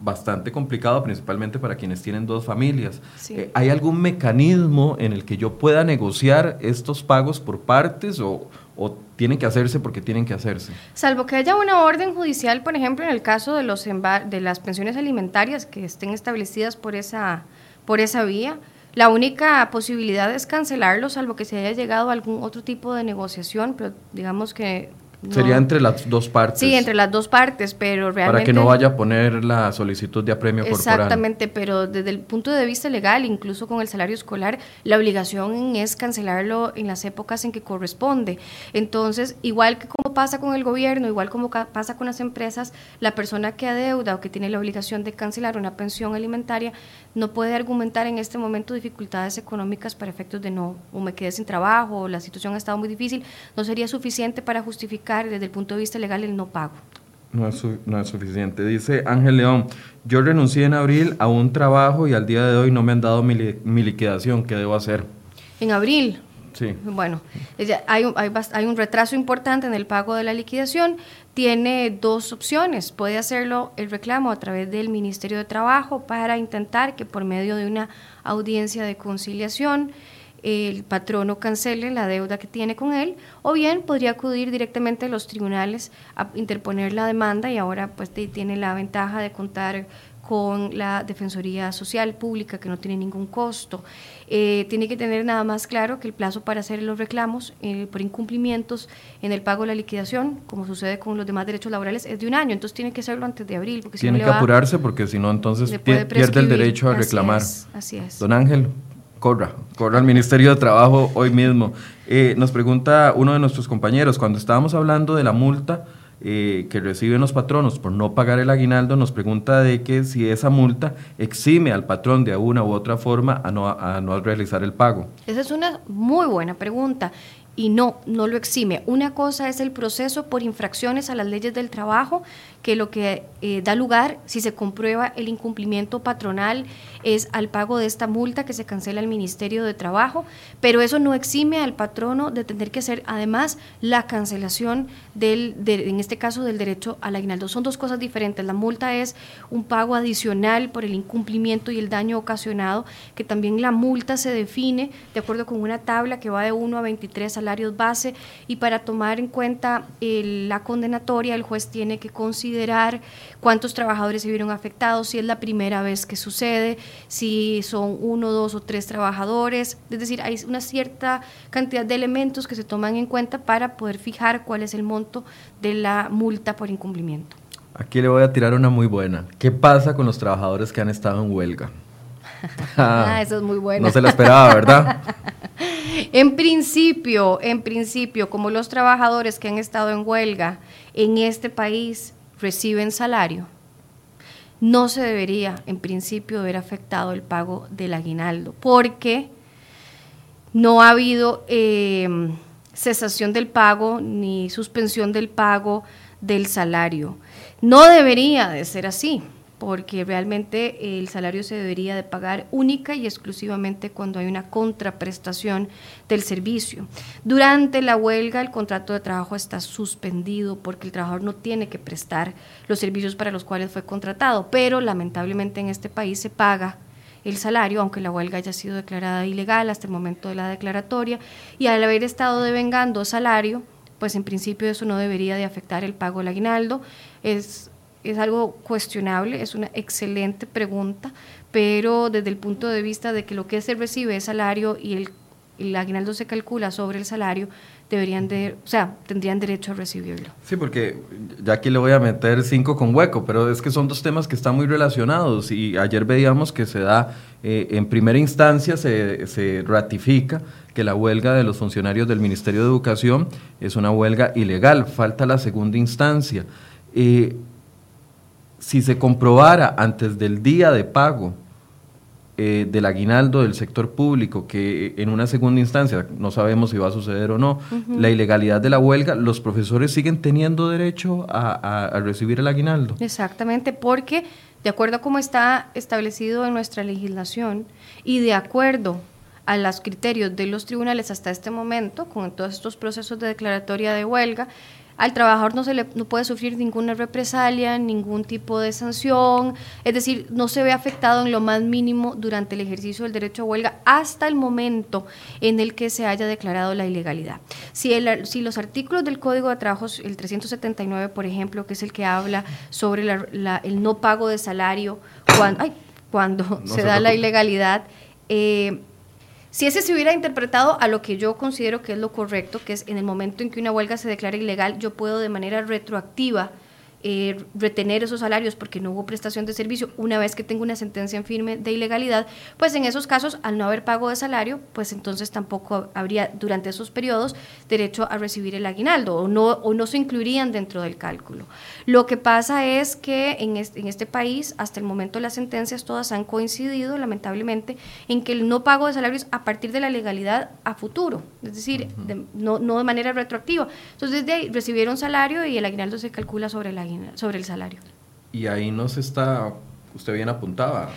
bastante complicado, principalmente para quienes tienen dos familias. Eh, ¿Hay algún mecanismo en el que yo pueda negociar estos pagos por partes o, o tienen que hacerse porque tienen que hacerse? Salvo que haya una orden judicial, por ejemplo, en el caso de, los de las pensiones alimentarias que estén establecidas por esa, por esa vía, la única posibilidad es cancelarlo, salvo que se haya llegado a algún otro tipo de negociación, pero digamos que Sería entre las dos partes. Sí, entre las dos partes, pero realmente... Para que no vaya a poner la solicitud de apremio corporal. Exactamente, pero desde el punto de vista legal, incluso con el salario escolar, la obligación es cancelarlo en las épocas en que corresponde. Entonces, igual que como pasa con el gobierno, igual como pasa con las empresas, la persona que adeuda o que tiene la obligación de cancelar una pensión alimentaria no puede argumentar en este momento dificultades económicas para efectos de no, o me quedé sin trabajo, o la situación ha estado muy difícil, no sería suficiente para justificar desde el punto de vista legal el no pago. No es, no es suficiente. Dice Ángel León, yo renuncié en abril a un trabajo y al día de hoy no me han dado mi, mi liquidación, ¿qué debo hacer? En abril. Sí. Bueno, hay un, hay un retraso importante en el pago de la liquidación. Tiene dos opciones. Puede hacerlo el reclamo a través del Ministerio de Trabajo para intentar que por medio de una audiencia de conciliación el patrono cancele la deuda que tiene con él, o bien podría acudir directamente a los tribunales a interponer la demanda y ahora pues tiene la ventaja de contar con la Defensoría Social Pública, que no tiene ningún costo. Eh, tiene que tener nada más claro que el plazo para hacer los reclamos eh, por incumplimientos en el pago de la liquidación, como sucede con los demás derechos laborales, es de un año, entonces tiene que hacerlo antes de abril. Porque tiene que apurarse porque si no, entonces pierde el derecho a reclamar. Así es. Don Ángel, corra, corra al Ministerio de Trabajo hoy mismo. Eh, nos pregunta uno de nuestros compañeros, cuando estábamos hablando de la multa, eh, que reciben los patronos por no pagar el aguinaldo nos pregunta de que si esa multa exime al patrón de una u otra forma a no, a no realizar el pago. Esa es una muy buena pregunta y no, no lo exime. Una cosa es el proceso por infracciones a las leyes del trabajo que lo que eh, da lugar, si se comprueba el incumplimiento patronal, es al pago de esta multa que se cancela el Ministerio de Trabajo, pero eso no exime al patrono de tener que hacer además la cancelación del, en este caso, del derecho al aguinaldo. Son dos cosas diferentes. La multa es un pago adicional por el incumplimiento y el daño ocasionado, que también la multa se define de acuerdo con una tabla que va de 1 a 23 salarios base y para tomar en cuenta la condenatoria el juez tiene que considerar considerar cuántos trabajadores se vieron afectados, si es la primera vez que sucede, si son uno, dos o tres trabajadores. Es decir, hay una cierta cantidad de elementos que se toman en cuenta para poder fijar cuál es el monto de la multa por incumplimiento. Aquí le voy a tirar una muy buena. ¿Qué pasa con los trabajadores que han estado en huelga? ah, eso es muy bueno. No se la esperaba, ¿verdad? en principio, en principio, como los trabajadores que han estado en huelga en este país reciben salario, no se debería en principio haber afectado el pago del aguinaldo, porque no ha habido em, cesación del pago ni suspensión del pago del salario. No debería de ser así porque realmente el salario se debería de pagar única y exclusivamente cuando hay una contraprestación del servicio. Durante la huelga el contrato de trabajo está suspendido porque el trabajador no tiene que prestar los servicios para los cuales fue contratado, pero lamentablemente en este país se paga el salario, aunque la huelga haya sido declarada ilegal hasta el momento de la declaratoria, y al haber estado devengando salario, pues en principio eso no debería de afectar el pago del aguinaldo. Es es algo cuestionable, es una excelente pregunta, pero desde el punto de vista de que lo que se recibe es salario y el, el aguinaldo se calcula sobre el salario, deberían de, o sea, tendrían derecho a recibirlo. Sí, porque ya aquí le voy a meter cinco con hueco, pero es que son dos temas que están muy relacionados y ayer veíamos que se da, eh, en primera instancia se, se, ratifica que la huelga de los funcionarios del Ministerio de Educación es una huelga ilegal, falta la segunda instancia. Eh, si se comprobara antes del día de pago eh, del aguinaldo del sector público, que en una segunda instancia no sabemos si va a suceder o no, la ilegalidad de la huelga, los profesores siguen teniendo derecho a, a, recibir el aguinaldo. Exactamente, porque de acuerdo a cómo está establecido en nuestra legislación y de acuerdo a los criterios de los tribunales hasta este momento, con todos estos procesos de declaratoria de huelga, al trabajador no se le no puede sufrir ninguna represalia, ningún tipo de sanción, es decir, no se ve afectado en lo más mínimo durante el ejercicio del derecho a huelga hasta el momento en el que se haya declarado la ilegalidad. Si, el, si los artículos del Código de Trabajo, el 379, por ejemplo, que es el que habla sobre el no pago de salario cuando, cuando se, da la ilegalidad, eh, si ese se hubiera interpretado a lo que yo considero que es lo correcto, que es en el momento en que una huelga se declara ilegal, yo puedo de manera retroactiva eh, retener esos salarios porque no hubo prestación de servicio una vez que tengo una sentencia en firme de ilegalidad, pues en esos casos, al no haber pago de salario, pues entonces tampoco habría durante esos periodos derecho a recibir el aguinaldo o no, o no se incluirían dentro del cálculo. Lo que pasa es que en este, en este país, hasta el momento las sentencias todas han coincidido, lamentablemente, en que el no pago de salarios a partir de la legalidad a futuro, es decir, no, no de manera retroactiva. Entonces, desde ahí recibieron salario y el aguinaldo se calcula sobre el aguinaldo sobre el salario. Y ahí nos está, usted bien apuntaba,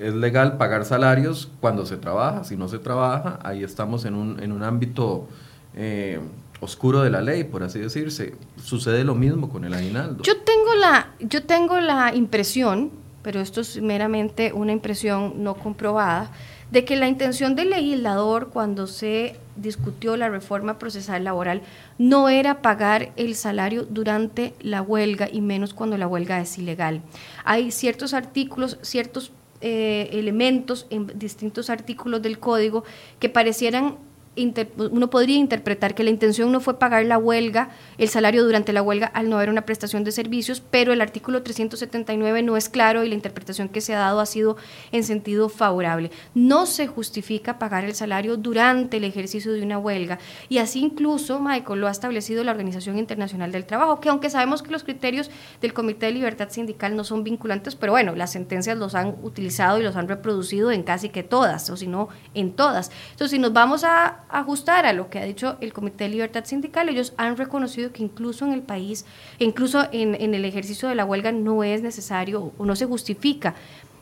es legal pagar salarios cuando se trabaja. Si no se trabaja, ahí estamos en un, en un ámbito eh, oscuro de la ley, por así decirse. Sucede lo mismo con el aguinaldo. Yo tengo la, yo tengo la impresión, pero esto es meramente una impresión no comprobada, de que la intención del legislador cuando se discutió la reforma procesal laboral no era pagar el salario durante la huelga y menos cuando la huelga es ilegal. Hay ciertos artículos, ciertos eh, elementos en distintos artículos del código que parecieran uno podría interpretar que la intención no fue pagar la huelga, el salario durante la huelga al no haber una prestación de servicios, pero el artículo 379 no es claro y la interpretación que se ha dado ha sido en sentido favorable. No se justifica pagar el salario durante el ejercicio de una huelga y así incluso, Michael, lo ha establecido la Organización Internacional del Trabajo, que aunque sabemos que los criterios del Comité de Libertad Sindical no son vinculantes, pero bueno, las sentencias los han utilizado y los han reproducido en casi que todas, o si no, en todas. Entonces, si nos vamos a ajustar a lo que ha dicho el Comité de Libertad Sindical, ellos han reconocido que incluso en el país, incluso en, en el ejercicio de la huelga no es necesario o no se justifica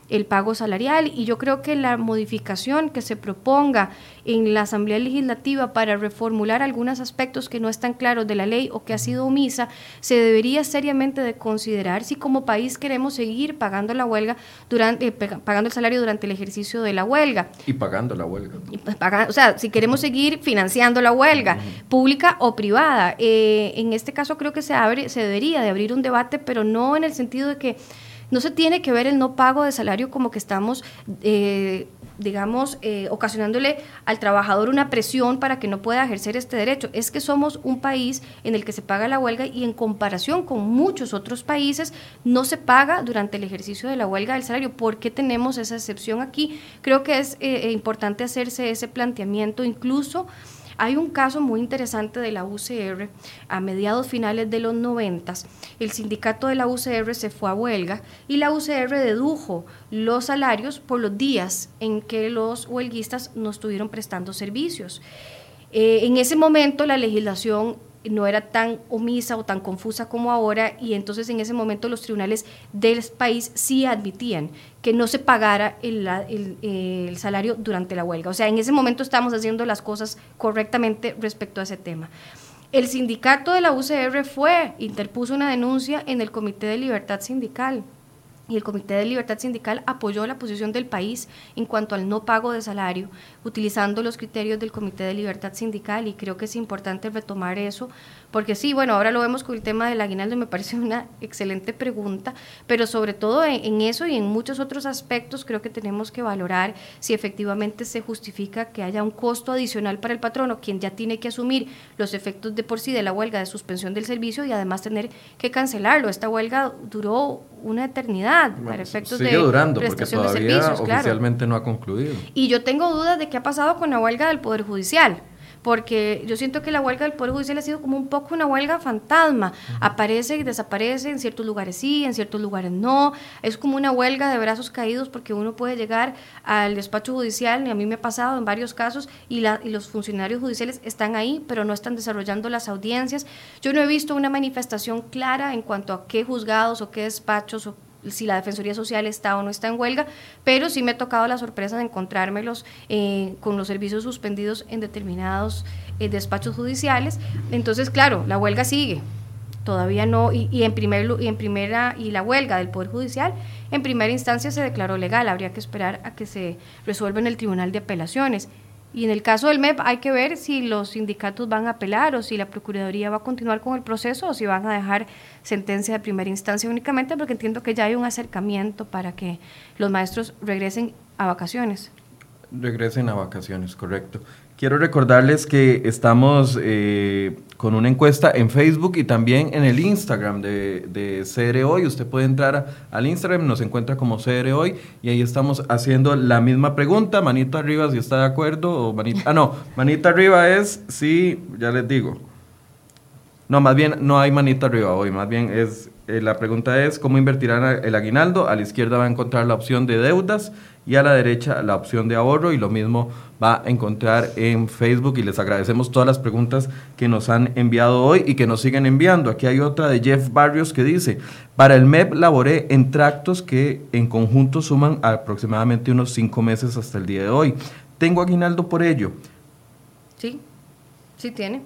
el pago salarial y yo creo que la modificación que se proponga en la Asamblea Legislativa para reformular algunos aspectos que no están claros de la ley o que ha sido omisa, se debería seriamente de considerar si como país queremos seguir pagando la huelga durante eh, pagando el salario durante el ejercicio de la huelga y pagando la huelga. Pues, o sea, si queremos seguir financiando la huelga pública o privada. Eh, en este caso creo que se abre se debería de abrir un debate, pero no en el sentido de que no se tiene que ver el no pago de salario como que estamos, eh, digamos, eh, ocasionándole al trabajador una presión para que no pueda ejercer este derecho. Es que somos un país en el que se paga la huelga y en comparación con muchos otros países no se paga durante el ejercicio de la huelga del salario. ¿Por qué tenemos esa excepción aquí? Creo que es eh, importante hacerse ese planteamiento incluso hay un caso muy interesante de la UCR a mediados finales de los 90. El sindicato de la UCR se fue a huelga y la UCR dedujo los salarios por los días en que los huelguistas no estuvieron prestando servicios. Eh, en ese momento la legislación no era tan omisa o tan confusa como ahora y entonces en ese momento los tribunales del país sí admitían que no se pagara el, el, salario durante la huelga. O sea, en ese momento estamos haciendo las cosas correctamente respecto a ese tema. El sindicato de la UCR fue, interpuso una denuncia en el Comité de Libertad Sindical y el Comité de Libertad Sindical apoyó la posición del país en cuanto al no pago de salario, utilizando los criterios del Comité de Libertad Sindical y creo que es importante retomar eso, porque sí, bueno, ahora lo vemos con el tema del aguinaldo y me parece una excelente pregunta, pero sobre todo en, eso y en muchos otros aspectos creo que tenemos que valorar si efectivamente se justifica que haya un costo adicional para el patrono, quien ya tiene que asumir los efectos de por sí de la huelga de suspensión del servicio y además tener que cancelarlo. Esta huelga duró una eternidad para efectos sigue durando porque todavía oficialmente no ha concluido. Y yo tengo dudas de qué ha pasado con la huelga del Poder Judicial porque yo siento que la huelga del Poder Judicial ha sido como un poco una huelga fantasma. Aparece y desaparece, en ciertos lugares sí, en ciertos lugares no. Es como una huelga de brazos caídos porque uno puede llegar al despacho judicial, y a mí me ha pasado en varios casos, y, la, y los funcionarios judiciales están ahí, pero no están desarrollando las audiencias. Yo no he visto una manifestación clara en cuanto a qué juzgados o qué despachos o si la Defensoría Social está o no está en huelga, pero sí me ha tocado la sorpresa de encontrármelos eh, con los servicios suspendidos en determinados eh, despachos judiciales. Entonces, claro, la huelga sigue. Todavía no, y, en primer, y en primera, y la huelga del Poder Judicial, en primera instancia se declaró legal, habría que esperar a que se resuelva en el Tribunal de Apelaciones. Y en el caso del MEP hay que ver si los sindicatos van a apelar o si la Procuraduría va a continuar con el proceso o si van a dejar sentencia de primera instancia únicamente, porque entiendo que ya hay un acercamiento para que los maestros regresen a vacaciones. Regresen a vacaciones, correcto. Quiero recordarles que estamos eh, con una encuesta en Facebook y también en el Instagram de, de CR Hoy. Usted puede entrar al Instagram, nos encuentra como CR Hoy y ahí estamos haciendo la misma pregunta. Manito arriba si está de acuerdo o manita... Ah, no, manita arriba es sí, ya les digo. No, más bien no hay manita arriba hoy, más bien es, eh, la pregunta es cómo invertirán el aguinaldo. A la izquierda va a encontrar la opción de deudas y a la derecha la opción de ahorro y lo mismo va a encontrar en Facebook y les agradecemos todas las preguntas que nos han enviado hoy y que nos siguen enviando. Aquí hay otra de Jeff Barrios que dice, para el MEP laboré en tractos que en conjunto suman aproximadamente unos cinco meses hasta el día de hoy. ¿Tengo aguinaldo por ello? Sí, sí tiene.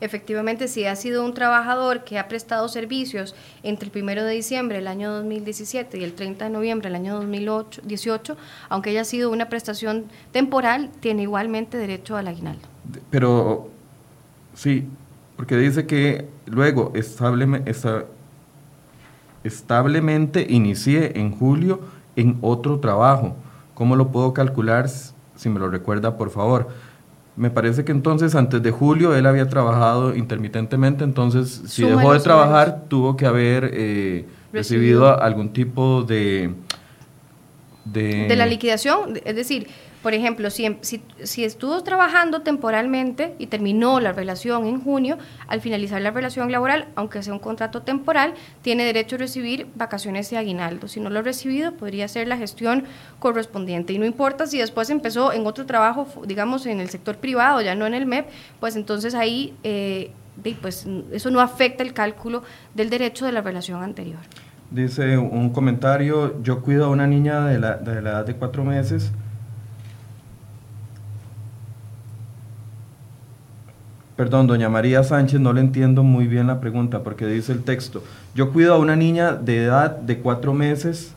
Efectivamente, si ha sido un trabajador que ha prestado servicios entre el 1 de diciembre del año 2017 y el 30 de noviembre del año 2018, aunque haya sido una prestación temporal, tiene igualmente derecho al aguinaldo. Pero sí, porque dice que luego establemente inicié en julio en otro trabajo. ¿Cómo lo puedo calcular? Si me lo recuerda, por favor. Me parece que entonces antes de julio él había trabajado intermitentemente, entonces si dejó de trabajar tuvo que haber eh, recibido. algún tipo de, de... De la liquidación, es decir, por ejemplo, si, si, estuvo trabajando temporalmente y terminó la relación en junio, al finalizar la relación laboral, aunque sea un contrato temporal, tiene derecho a recibir vacaciones y aguinaldo. Si no lo ha recibido, podría hacer la gestión correspondiente. Y no importa si después empezó en otro trabajo, digamos, en el sector privado, ya no en el MEP, pues entonces ahí, eh, pues eso no afecta el cálculo del derecho de la relación anterior. Dice un comentario, yo cuido a una niña de la, de la edad de cuatro meses Perdón, doña María Sánchez, no le entiendo muy bien la pregunta porque dice el texto. Yo cuido a una niña de edad de cuatro meses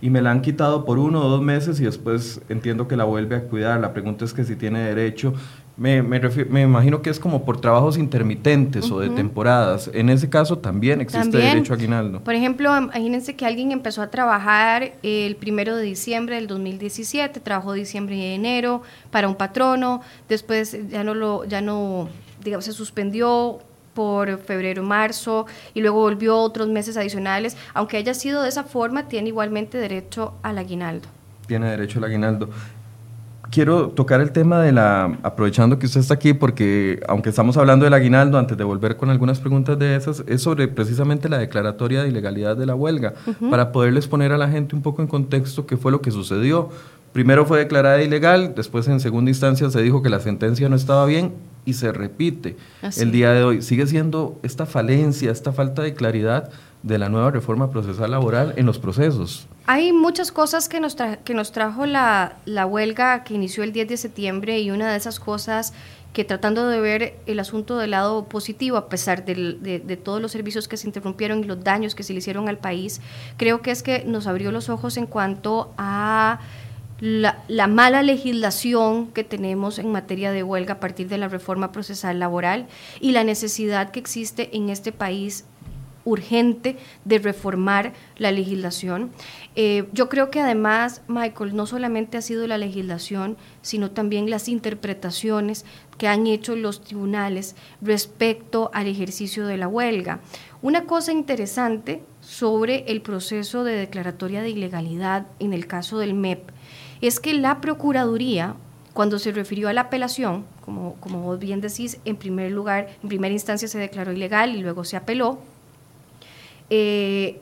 y me la han quitado por uno o dos meses y después entiendo que la vuelve a cuidar. La pregunta es que si tiene derecho me, me, me, imagino que es como por trabajos intermitentes o de temporadas. En ese caso también existe derecho a aguinaldo. Por ejemplo, imagínense que alguien empezó a trabajar el primero de diciembre del 2017, trabajó diciembre y enero para un patrono, después ya no lo, ya no, digamos, se suspendió por febrero, marzo y luego volvió otros meses adicionales. Aunque haya sido de esa forma, tiene igualmente derecho al aguinaldo. Tiene derecho al aguinaldo quiero tocar el tema de la, aprovechando que usted está aquí, porque aunque estamos hablando del aguinaldo, antes de volver con algunas preguntas de esas, es sobre precisamente la declaratoria de ilegalidad de la huelga, para poderles poner a la gente un poco en contexto qué fue lo que sucedió. Primero fue declarada ilegal, después en segunda instancia se dijo que la sentencia no estaba bien y se repite el día de hoy. Sigue siendo esta falencia, esta falta de claridad de la nueva reforma procesal laboral en los procesos. Hay muchas cosas que nos, que nos trajo la, huelga que inició el 10 de septiembre y una de esas cosas que tratando de ver el asunto del lado positivo, a pesar de, todos los servicios que se interrumpieron y los daños que se le hicieron al país, creo que es que nos abrió los ojos en cuanto a la, la, mala legislación que tenemos en materia de huelga a partir de la reforma procesal laboral y la necesidad que existe en este país urgente de reformar la legislación. Eh, yo creo que además, Michael, no solamente ha sido la legislación, sino también las interpretaciones que han hecho los tribunales respecto al ejercicio de la huelga. Una cosa interesante sobre el proceso de declaratoria de ilegalidad en el caso del MEP es que la Procuraduría, cuando se refirió a la apelación, como, como vos bien decís, en primer lugar, en primera instancia se declaró ilegal y luego se apeló, eh,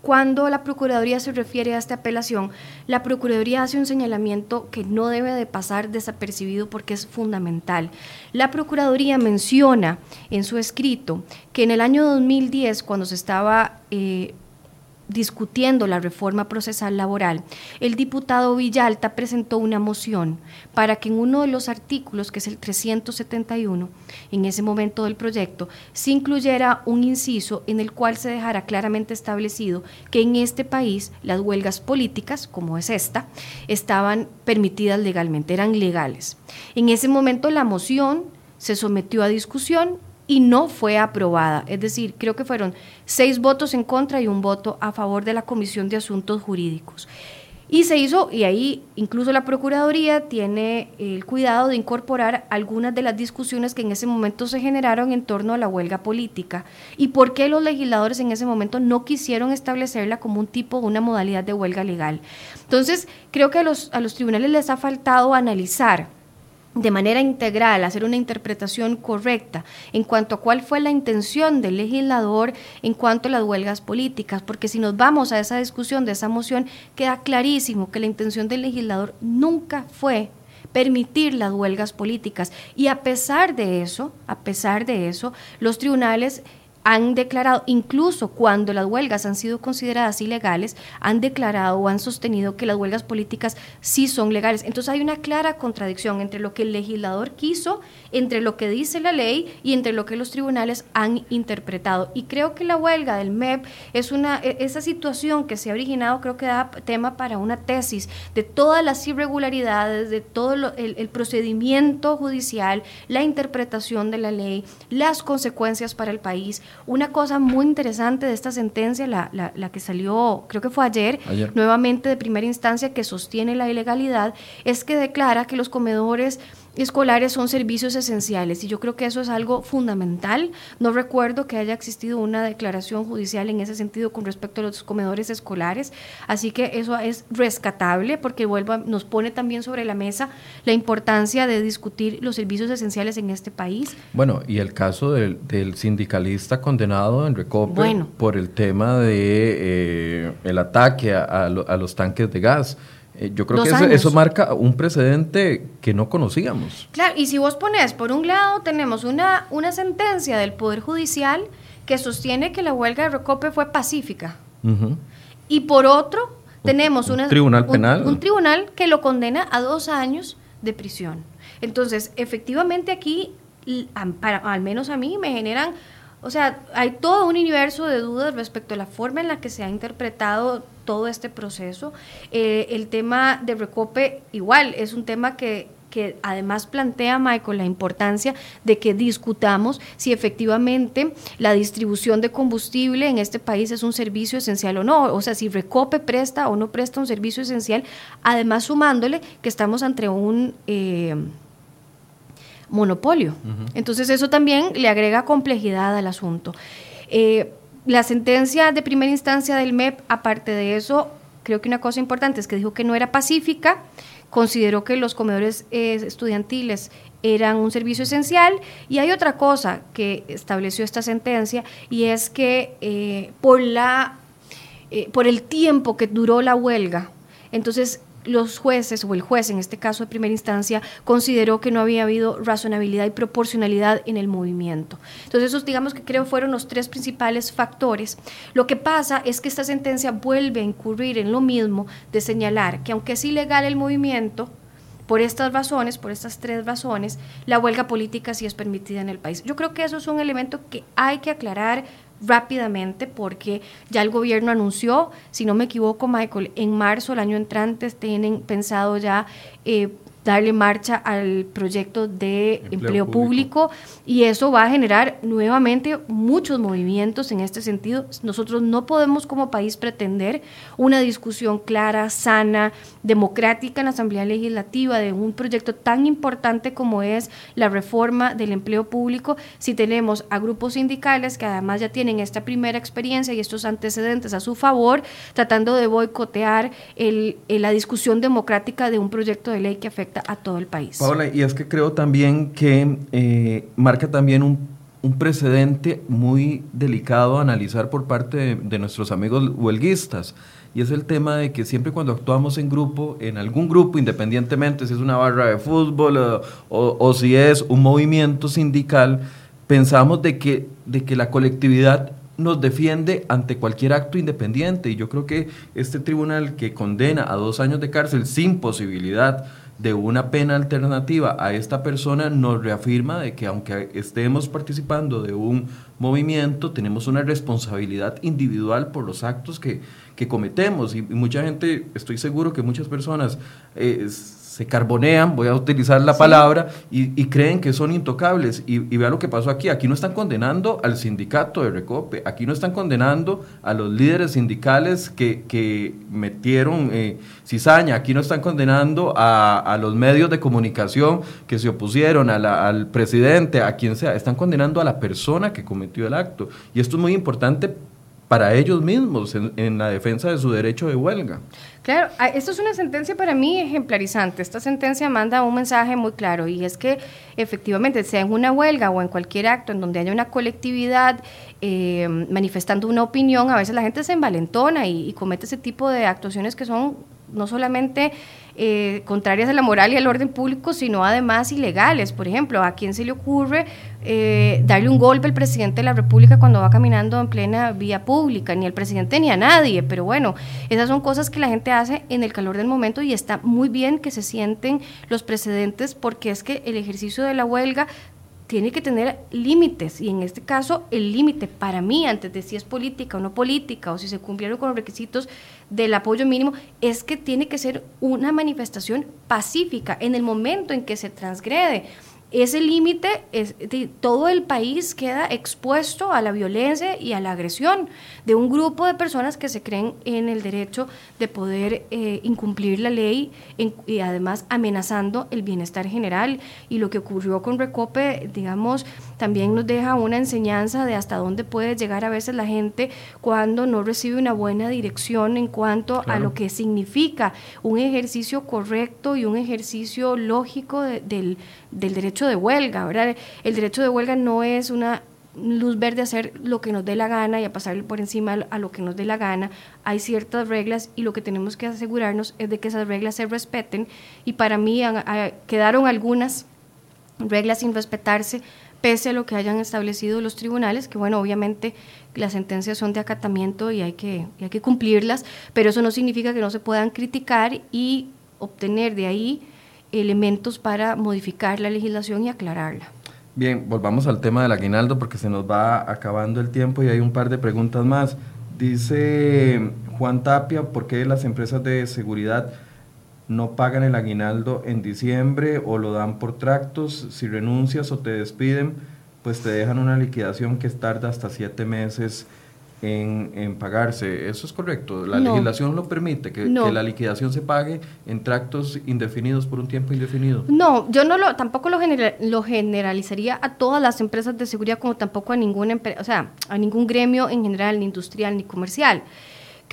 cuando la Procuraduría se refiere a esta apelación, la Procuraduría hace un señalamiento que no debe de pasar desapercibido porque es fundamental. La Procuraduría menciona en su escrito que en el año 2010, cuando se estaba eh, discutiendo la reforma procesal laboral, el diputado Villalta presentó una moción para que en uno de los artículos, que es el 371, en ese momento del proyecto, se incluyera un inciso en el cual se dejara claramente establecido que en este país las huelgas políticas, como es esta, estaban permitidas legalmente, eran legales. En ese momento la moción se sometió a discusión y no fue aprobada. Es decir, creo que fueron seis votos en contra y un voto a favor de la Comisión de Asuntos Jurídicos. Y se hizo, y ahí incluso la Procuraduría tiene el cuidado de incorporar algunas de las discusiones que en ese momento se generaron en torno a la huelga política y por qué los legisladores en ese momento no quisieron establecerla como un tipo, una modalidad de huelga legal. Entonces, creo que a los, a los tribunales les ha faltado analizar de manera integral, hacer una interpretación correcta en cuanto a cuál fue la intención del legislador en cuanto a las huelgas políticas, porque si nos vamos a esa discusión de esa moción, queda clarísimo que la intención del legislador nunca fue permitir las huelgas políticas. Y a pesar de eso, a pesar de eso, los tribunales han declarado, incluso cuando las huelgas han sido consideradas ilegales, han declarado o han sostenido que las huelgas políticas sí son legales. Entonces hay una clara contradicción entre lo que el legislador quiso, entre lo que dice la ley y entre lo que los tribunales han interpretado. Y creo que la huelga del MEP es una, e, esa situación que se ha originado, creo que da tema para una tesis de todas las irregularidades, de todo el, el procedimiento judicial, la interpretación de la ley, las consecuencias para el país una cosa muy interesante de esta sentencia, la, la, que salió, creo que fue ayer, nuevamente de primera instancia, que sostiene la ilegalidad, es que declara que los comedores escolares son servicios esenciales y yo creo que eso es algo fundamental. No recuerdo que haya existido una declaración judicial en ese sentido con respecto a los comedores escolares, así que eso es rescatable porque vuelva, nos pone también sobre la mesa la importancia de discutir los servicios esenciales en este país. Bueno, y el caso del, sindicalista condenado en Recope por el tema de eh, el ataque a los tanques de gas. Eh, yo creo que eso, marca un precedente que no conocíamos. Claro, y si vos pones, por un lado tenemos una, una sentencia del Poder Judicial que sostiene que la huelga de Recope fue pacífica. Y por otro, tenemos un tribunal penal. Un, tribunal que lo condena a dos años de prisión. Entonces, efectivamente aquí, al menos a mí, me generan o sea, hay todo un universo de dudas respecto a la forma en la que se ha interpretado todo este proceso. Eh, el tema de Recope igual es un tema que, que además plantea, Michael, la importancia de que discutamos si efectivamente la distribución de combustible en este país es un servicio esencial o no. O sea, si Recope presta o no presta un servicio esencial, además sumándole que estamos ante un... Eh, monopolio. Entonces eso también le agrega complejidad al asunto. Eh, la sentencia de primera instancia del MEP, aparte de eso, creo que una cosa importante es que dijo que no era pacífica, consideró que los comedores eh, estudiantiles eran un servicio esencial y hay otra cosa que estableció esta sentencia y es que eh, por la por el tiempo que duró la huelga, entonces los jueces, o el juez en este caso de primera instancia, consideró que no había habido razonabilidad y proporcionalidad en el movimiento. Entonces, esos digamos que creo fueron los tres principales factores. Lo que pasa es que esta sentencia vuelve a incurrir en lo mismo de señalar que aunque es ilegal el movimiento, por estas razones, por estas tres razones, la huelga política sí es permitida en el país. Yo creo que eso es un elemento que hay que aclarar rápidamente porque ya el gobierno anunció, si no me equivoco, Michael, en marzo el año entrante tienen pensado ya eh, darle marcha al proyecto de empleo, público. y eso va a generar nuevamente muchos movimientos en este sentido. Nosotros no podemos como país pretender una discusión clara, sana, democrática en la Asamblea Legislativa de un proyecto tan importante como es la reforma del empleo público si tenemos a grupos sindicales que además ya tienen esta primera experiencia y estos antecedentes a su favor tratando de boicotear el, la discusión democrática de un proyecto de ley que afecta a todo el país. Paola, y es que creo también que eh, marca también un, precedente muy delicado a analizar por parte de, nuestros amigos huelguistas. Y es el tema de que siempre cuando actuamos en grupo, en algún grupo, independientemente si es una barra de fútbol o, o, si es un movimiento sindical, pensamos de que, de que la colectividad nos defiende ante cualquier acto independiente. Y yo creo que este tribunal que condena a dos años de cárcel sin posibilidad de una pena alternativa a esta persona nos reafirma de que aunque estemos participando de un movimiento, tenemos una responsabilidad individual por los actos que, cometemos. Y, mucha gente, estoy seguro que muchas personas eh, se carbonean, voy a utilizar la palabra, y, creen que son intocables. Y, y vea lo que pasó aquí. Aquí no están condenando al sindicato de Recope, aquí no están condenando a los líderes sindicales que, que metieron eh, cizaña, aquí no están condenando a, a, los medios de comunicación que se opusieron, al presidente, a quien sea, están condenando a la persona que cometió el acto. Y esto es muy importante para ellos mismos en, la defensa de su derecho de huelga. Claro, ah, esto es una sentencia para mí ejemplarizante. Esta sentencia manda un mensaje muy claro y es que efectivamente, sea en una huelga o en cualquier acto en donde haya una colectividad eh, manifestando una opinión, a veces la gente se envalentona y comete ese tipo de actuaciones que son no solamente eh, contrarias a la moral y al orden público, sino además ilegales. Por ejemplo, ¿a quién se le ocurre eh, darle un golpe al presidente de la República cuando va caminando en plena vía pública? Ni al presidente ni a nadie. Pero bueno, esas son cosas que la gente hace en el calor del momento y está muy bien que se sienten los precedentes porque es que el ejercicio de la huelga tiene que tener límites y en este caso el límite para mí antes de si es política o no política o si se cumplieron con los requisitos del apoyo mínimo es que tiene que ser una manifestación pacífica en el momento en que se transgrede ese límite, todo el país queda expuesto a la violencia y a la agresión de un grupo de personas que se creen en el derecho de poder eh, incumplir la ley y además amenazando el bienestar general. Y lo que ocurrió con Recope, digamos, también nos deja una enseñanza de hasta dónde puede llegar a veces la gente cuando no recibe una buena dirección en cuanto a lo que significa un ejercicio correcto y un ejercicio lógico del, del derecho de huelga, ¿verdad? El derecho de huelga no es una luz verde a hacer lo que nos dé la gana y a pasar por encima a lo que nos dé la gana. Hay ciertas reglas y lo que tenemos que asegurarnos es de que esas reglas se respeten y para mí quedaron algunas reglas sin respetarse pese a lo que hayan establecido los tribunales, que bueno, obviamente las sentencias son de acatamiento y hay que, hay que cumplirlas, pero eso no significa que no se puedan criticar y obtener de ahí elementos para modificar la legislación y aclararla. Bien, volvamos al tema del aguinaldo porque se nos va acabando el tiempo y hay un par de preguntas más. Dice Juan Tapia, ¿por qué las empresas de seguridad no pagan el aguinaldo en diciembre o lo dan por tractos? Si renuncias o te despiden, pues te dejan una liquidación que tarda hasta siete meses en, pagarse. ¿Eso es correcto? ¿La legislación lo permite, que, la liquidación se pague en tractos indefinidos por un tiempo indefinido? No, yo no lo, tampoco lo, lo generalizaría a todas las empresas de seguridad como tampoco a ninguna o sea, a ningún gremio en general, ni industrial ni comercial.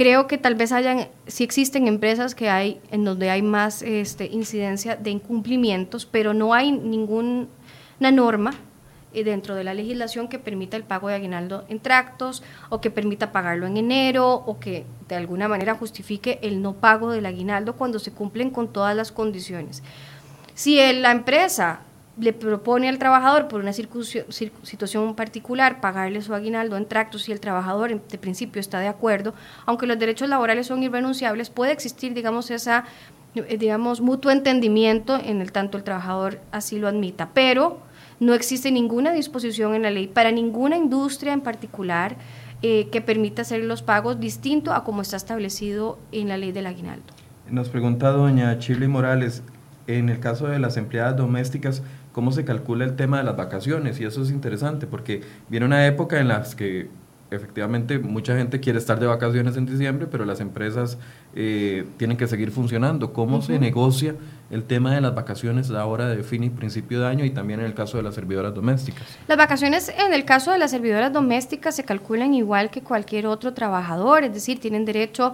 Creo que tal vez hayan, sí existen empresas que hay en donde hay más este, incidencia de incumplimientos, pero no hay ninguna norma eh, dentro de la legislación que permita el pago de aguinaldo en tractos o que permita pagarlo en enero o que de alguna manera justifique el no pago del aguinaldo cuando se cumplen con todas las condiciones. Si la empresa le propone al trabajador por una situación particular pagarle su aguinaldo en tractos y el trabajador de principio está de acuerdo, aunque los derechos laborales son irrenunciables, puede existir, digamos, esa eh, digamos, mutuo entendimiento en el tanto el trabajador así lo admita, pero no existe ninguna disposición en la ley para ninguna industria en particular eh, que permita hacer los pagos distinto a como está establecido en la ley del aguinaldo. Nos pregunta doña Chile Morales, en el caso de las empleadas domésticas, ¿cómo se calcula el tema de las vacaciones? Y eso es interesante porque viene una época en la que efectivamente mucha gente quiere estar de vacaciones en diciembre, pero las empresas eh, tienen que seguir funcionando. ¿Cómo se negocia el tema de las vacaciones ahora de fin y principio de año y también en el caso de las servidoras domésticas? Las vacaciones en el caso de las servidoras domésticas se calculan igual que cualquier otro trabajador, es decir, tienen derecho a,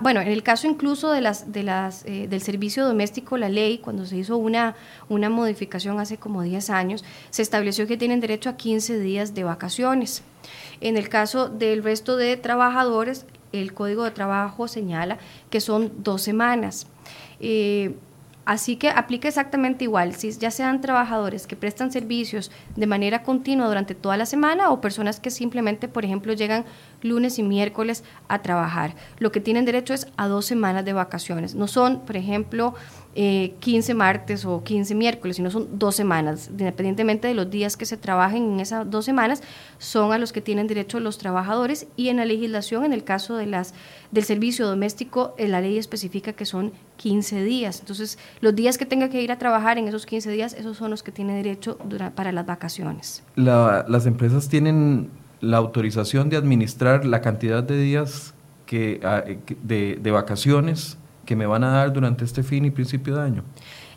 bueno, en el caso incluso de las, de las, eh, del servicio doméstico, la ley, cuando se hizo una, una modificación hace como 10 años, se estableció que tienen derecho a 15 días de vacaciones. En el caso del resto de trabajadores, el Código de Trabajo señala que son dos semanas. Eh, así que aplica exactamente igual, si ya sean trabajadores que prestan servicios de manera continua durante toda la semana o personas que simplemente, por ejemplo, llegan lunes y miércoles a trabajar. Lo que tienen derecho es a dos semanas de vacaciones. No son, por ejemplo, 15 eh, martes o 15 miércoles, sino son dos semanas, independientemente de los días que se trabajen en esas dos semanas, son a los que tienen derecho los trabajadores y en la legislación, en el caso de las, del servicio doméstico, eh, la ley especifica que son 15 días. Entonces, los días que tenga que ir a trabajar en esos 15 días, esos son los que tiene derecho para las vacaciones. las empresas tienen la autorización de administrar la cantidad de días que, ah, eh, de vacaciones que me van a dar durante este fin y principio de año?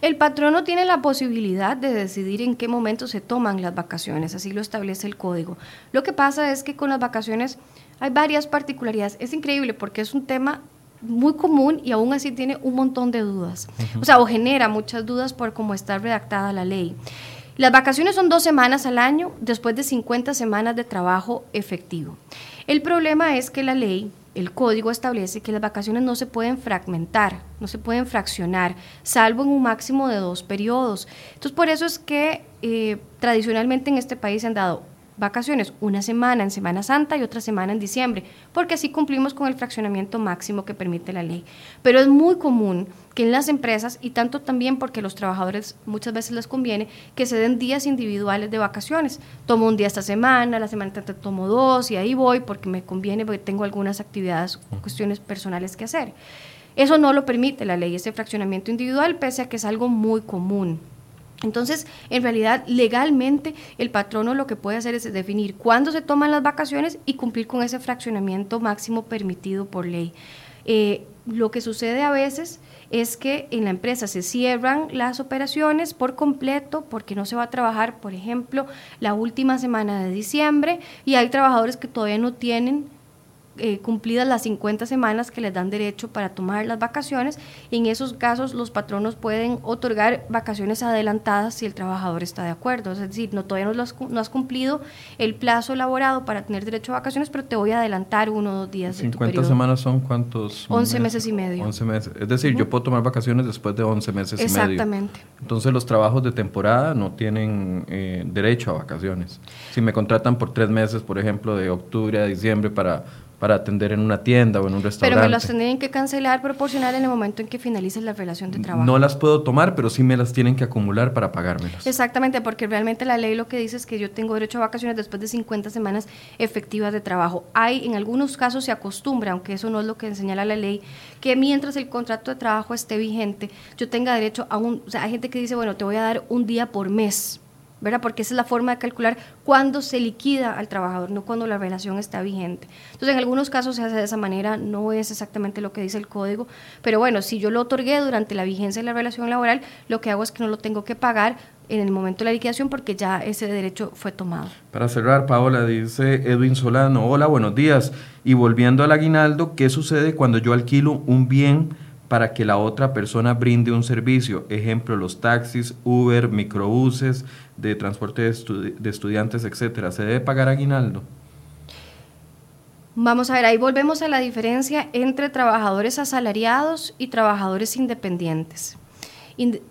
El patrono tiene la posibilidad de decidir en qué momento se toman las vacaciones, así lo establece el código. Lo que pasa es que con las vacaciones Hay varias particularidades. Es increíble porque es un tema muy común y aún así tiene un montón de dudas. O sea, o genera muchas dudas por cómo está redactada la ley. Las vacaciones son dos semanas al año después de 50 semanas de trabajo efectivo. El problema es que la ley, el código establece que las vacaciones no se pueden fragmentar, no se pueden fraccionar, salvo en un máximo de dos periodos. Entonces, por eso es que eh, tradicionalmente en este país se han dado vacaciones, una semana en Semana Santa y otra semana en diciembre, porque así cumplimos con el fraccionamiento máximo que permite la ley. Pero es muy común que en las empresas, y tanto también porque los trabajadores muchas veces les conviene, que se den días individuales de vacaciones. Tomo un día esta semana, la semana te tomo dos y ahí voy porque me conviene, porque tengo algunas actividades, cuestiones personales que hacer. Eso no lo permite la ley, ese fraccionamiento individual, pese a que es algo muy común. Entonces, en realidad, legalmente, el patrono lo que puede hacer es definir cuándo se toman las vacaciones y cumplir con ese fraccionamiento máximo permitido por ley. Eh, lo que sucede a veces es que en la empresa se cierran las operaciones por completo porque no se va a trabajar, por ejemplo, la última semana de diciembre y hay trabajadores que todavía no tienen eh, cumplidas las 50 semanas que les dan derecho para tomar las vacaciones. en esos casos los patronos pueden otorgar vacaciones adelantadas si el trabajador está de acuerdo. Es decir, no, todavía no, has, no has cumplido el plazo elaborado para tener derecho a vacaciones, pero te voy a adelantar uno o dos días. 50 semanas son cuántos? 11 meses, y medio. 11 meses. Es decir, yo puedo tomar vacaciones después de 11 meses y medio. Exactamente. Entonces los trabajos de temporada no tienen eh, derecho a vacaciones. Si me contratan por tres meses, por ejemplo, de octubre a diciembre para para atender en una tienda o en un restaurante. Pero me las tienen que cancelar, proporcionar en el momento en que finalice la relación de trabajo. No las puedo tomar, pero sí me las tienen que acumular para pagármelas. Exactamente, porque realmente la ley lo que dice es que yo tengo derecho a vacaciones después de 50 semanas efectivas de trabajo. Hay, en algunos casos se acostumbra, aunque eso no es lo que señala la ley, que mientras el contrato de trabajo esté vigente, yo tenga derecho a un, o sea, hay gente que dice, bueno, te voy a dar un día por mes ¿verdad? Porque esa es la forma de calcular cuándo se liquida al trabajador, no cuando la relación está vigente. Entonces, en algunos casos se hace de esa manera, no es exactamente lo que dice el código, pero bueno, si yo lo otorgué durante la vigencia de la relación laboral, lo que hago es que no lo tengo que pagar en el momento de la liquidación porque ya ese derecho fue tomado. Para cerrar, Paola, dice Edwin Solano, hola, buenos días. Y volviendo al aguinaldo, ¿qué sucede cuando yo alquilo un bien para que la otra persona brinde un servicio? Ejemplo, los taxis, Uber, microbuses, de transporte de, estudiantes, etcétera, ¿se debe pagar aguinaldo? Vamos a ver, ahí volvemos a la diferencia entre trabajadores asalariados y trabajadores independientes.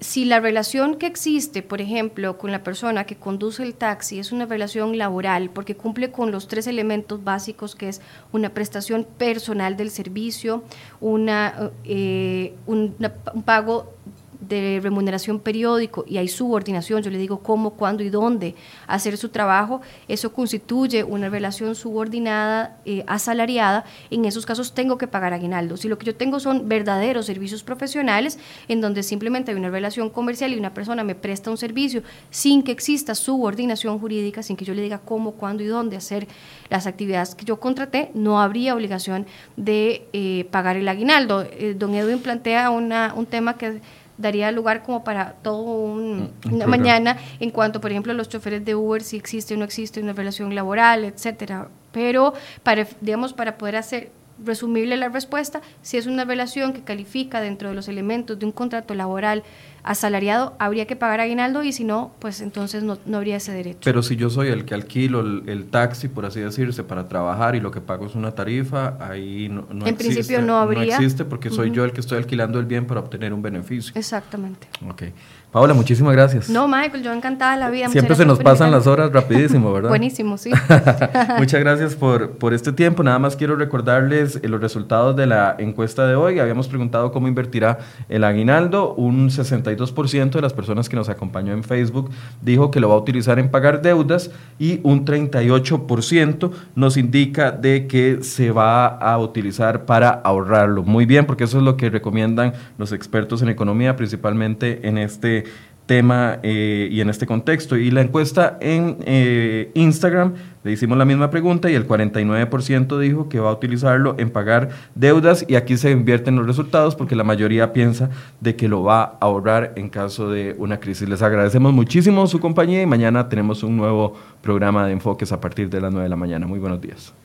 Si la relación que existe, por ejemplo, con la persona que conduce el taxi es una relación laboral porque cumple con los tres elementos básicos que es una prestación personal del servicio, una, eh, un pago de remuneración periódico y hay subordinación, yo le digo cómo, cuándo y dónde hacer su trabajo, eso constituye una relación subordinada, eh, asalariada, en esos casos tengo que pagar aguinaldo. Si lo que yo tengo son verdaderos servicios profesionales, en donde simplemente hay una relación comercial y una persona me presta un servicio sin que exista subordinación jurídica, sin que yo le diga cómo, cuándo y dónde hacer las actividades que yo contraté, no habría obligación de eh, pagar el aguinaldo. Eh, don Edwin plantea una, un tema que daría lugar como para todo un, una mañana en cuanto, por ejemplo, a los choferes de Uber, si existe o no existe una relación laboral, etcétera. Pero para, digamos, para poder hacer resumirle la respuesta, si es una relación que califica dentro de los elementos de un contrato laboral asalariado, habría que pagar aguinaldo y si no, pues entonces no, habría ese derecho. Pero si yo soy el que alquilo el, taxi, por así decirse, para trabajar y lo que pago es una tarifa, ahí no, no en principio no habría. No existe porque soy yo el que estoy alquilando el bien para obtener un beneficio. Exactamente. Ok. Paola, muchísimas gracias. No, Michael, yo encantada la vida. Siempre se nos pasan las horas rapidísimo, ¿verdad? Buenísimo, sí. Muchas gracias por, por este tiempo. Nada más quiero recordarles eh, los resultados de la encuesta de hoy. Habíamos preguntado cómo invertirá el aguinaldo. Un 62% de las personas que nos acompañó en Facebook dijo que lo va a utilizar en pagar deudas y un 38% nos indica de que se va a utilizar para ahorrarlo. Muy bien, porque eso es lo que recomiendan los expertos en economía, principalmente en tema eh, y en este contexto. Y la encuesta en eh, Instagram le hicimos la misma pregunta y el 49% dijo que va a utilizarlo en pagar deudas y aquí se invierten los resultados porque la mayoría piensa de que lo va a ahorrar en caso de una crisis. Les agradecemos muchísimo su compañía y mañana tenemos un nuevo programa de enfoques a partir de las 9 de la mañana. Muy buenos días.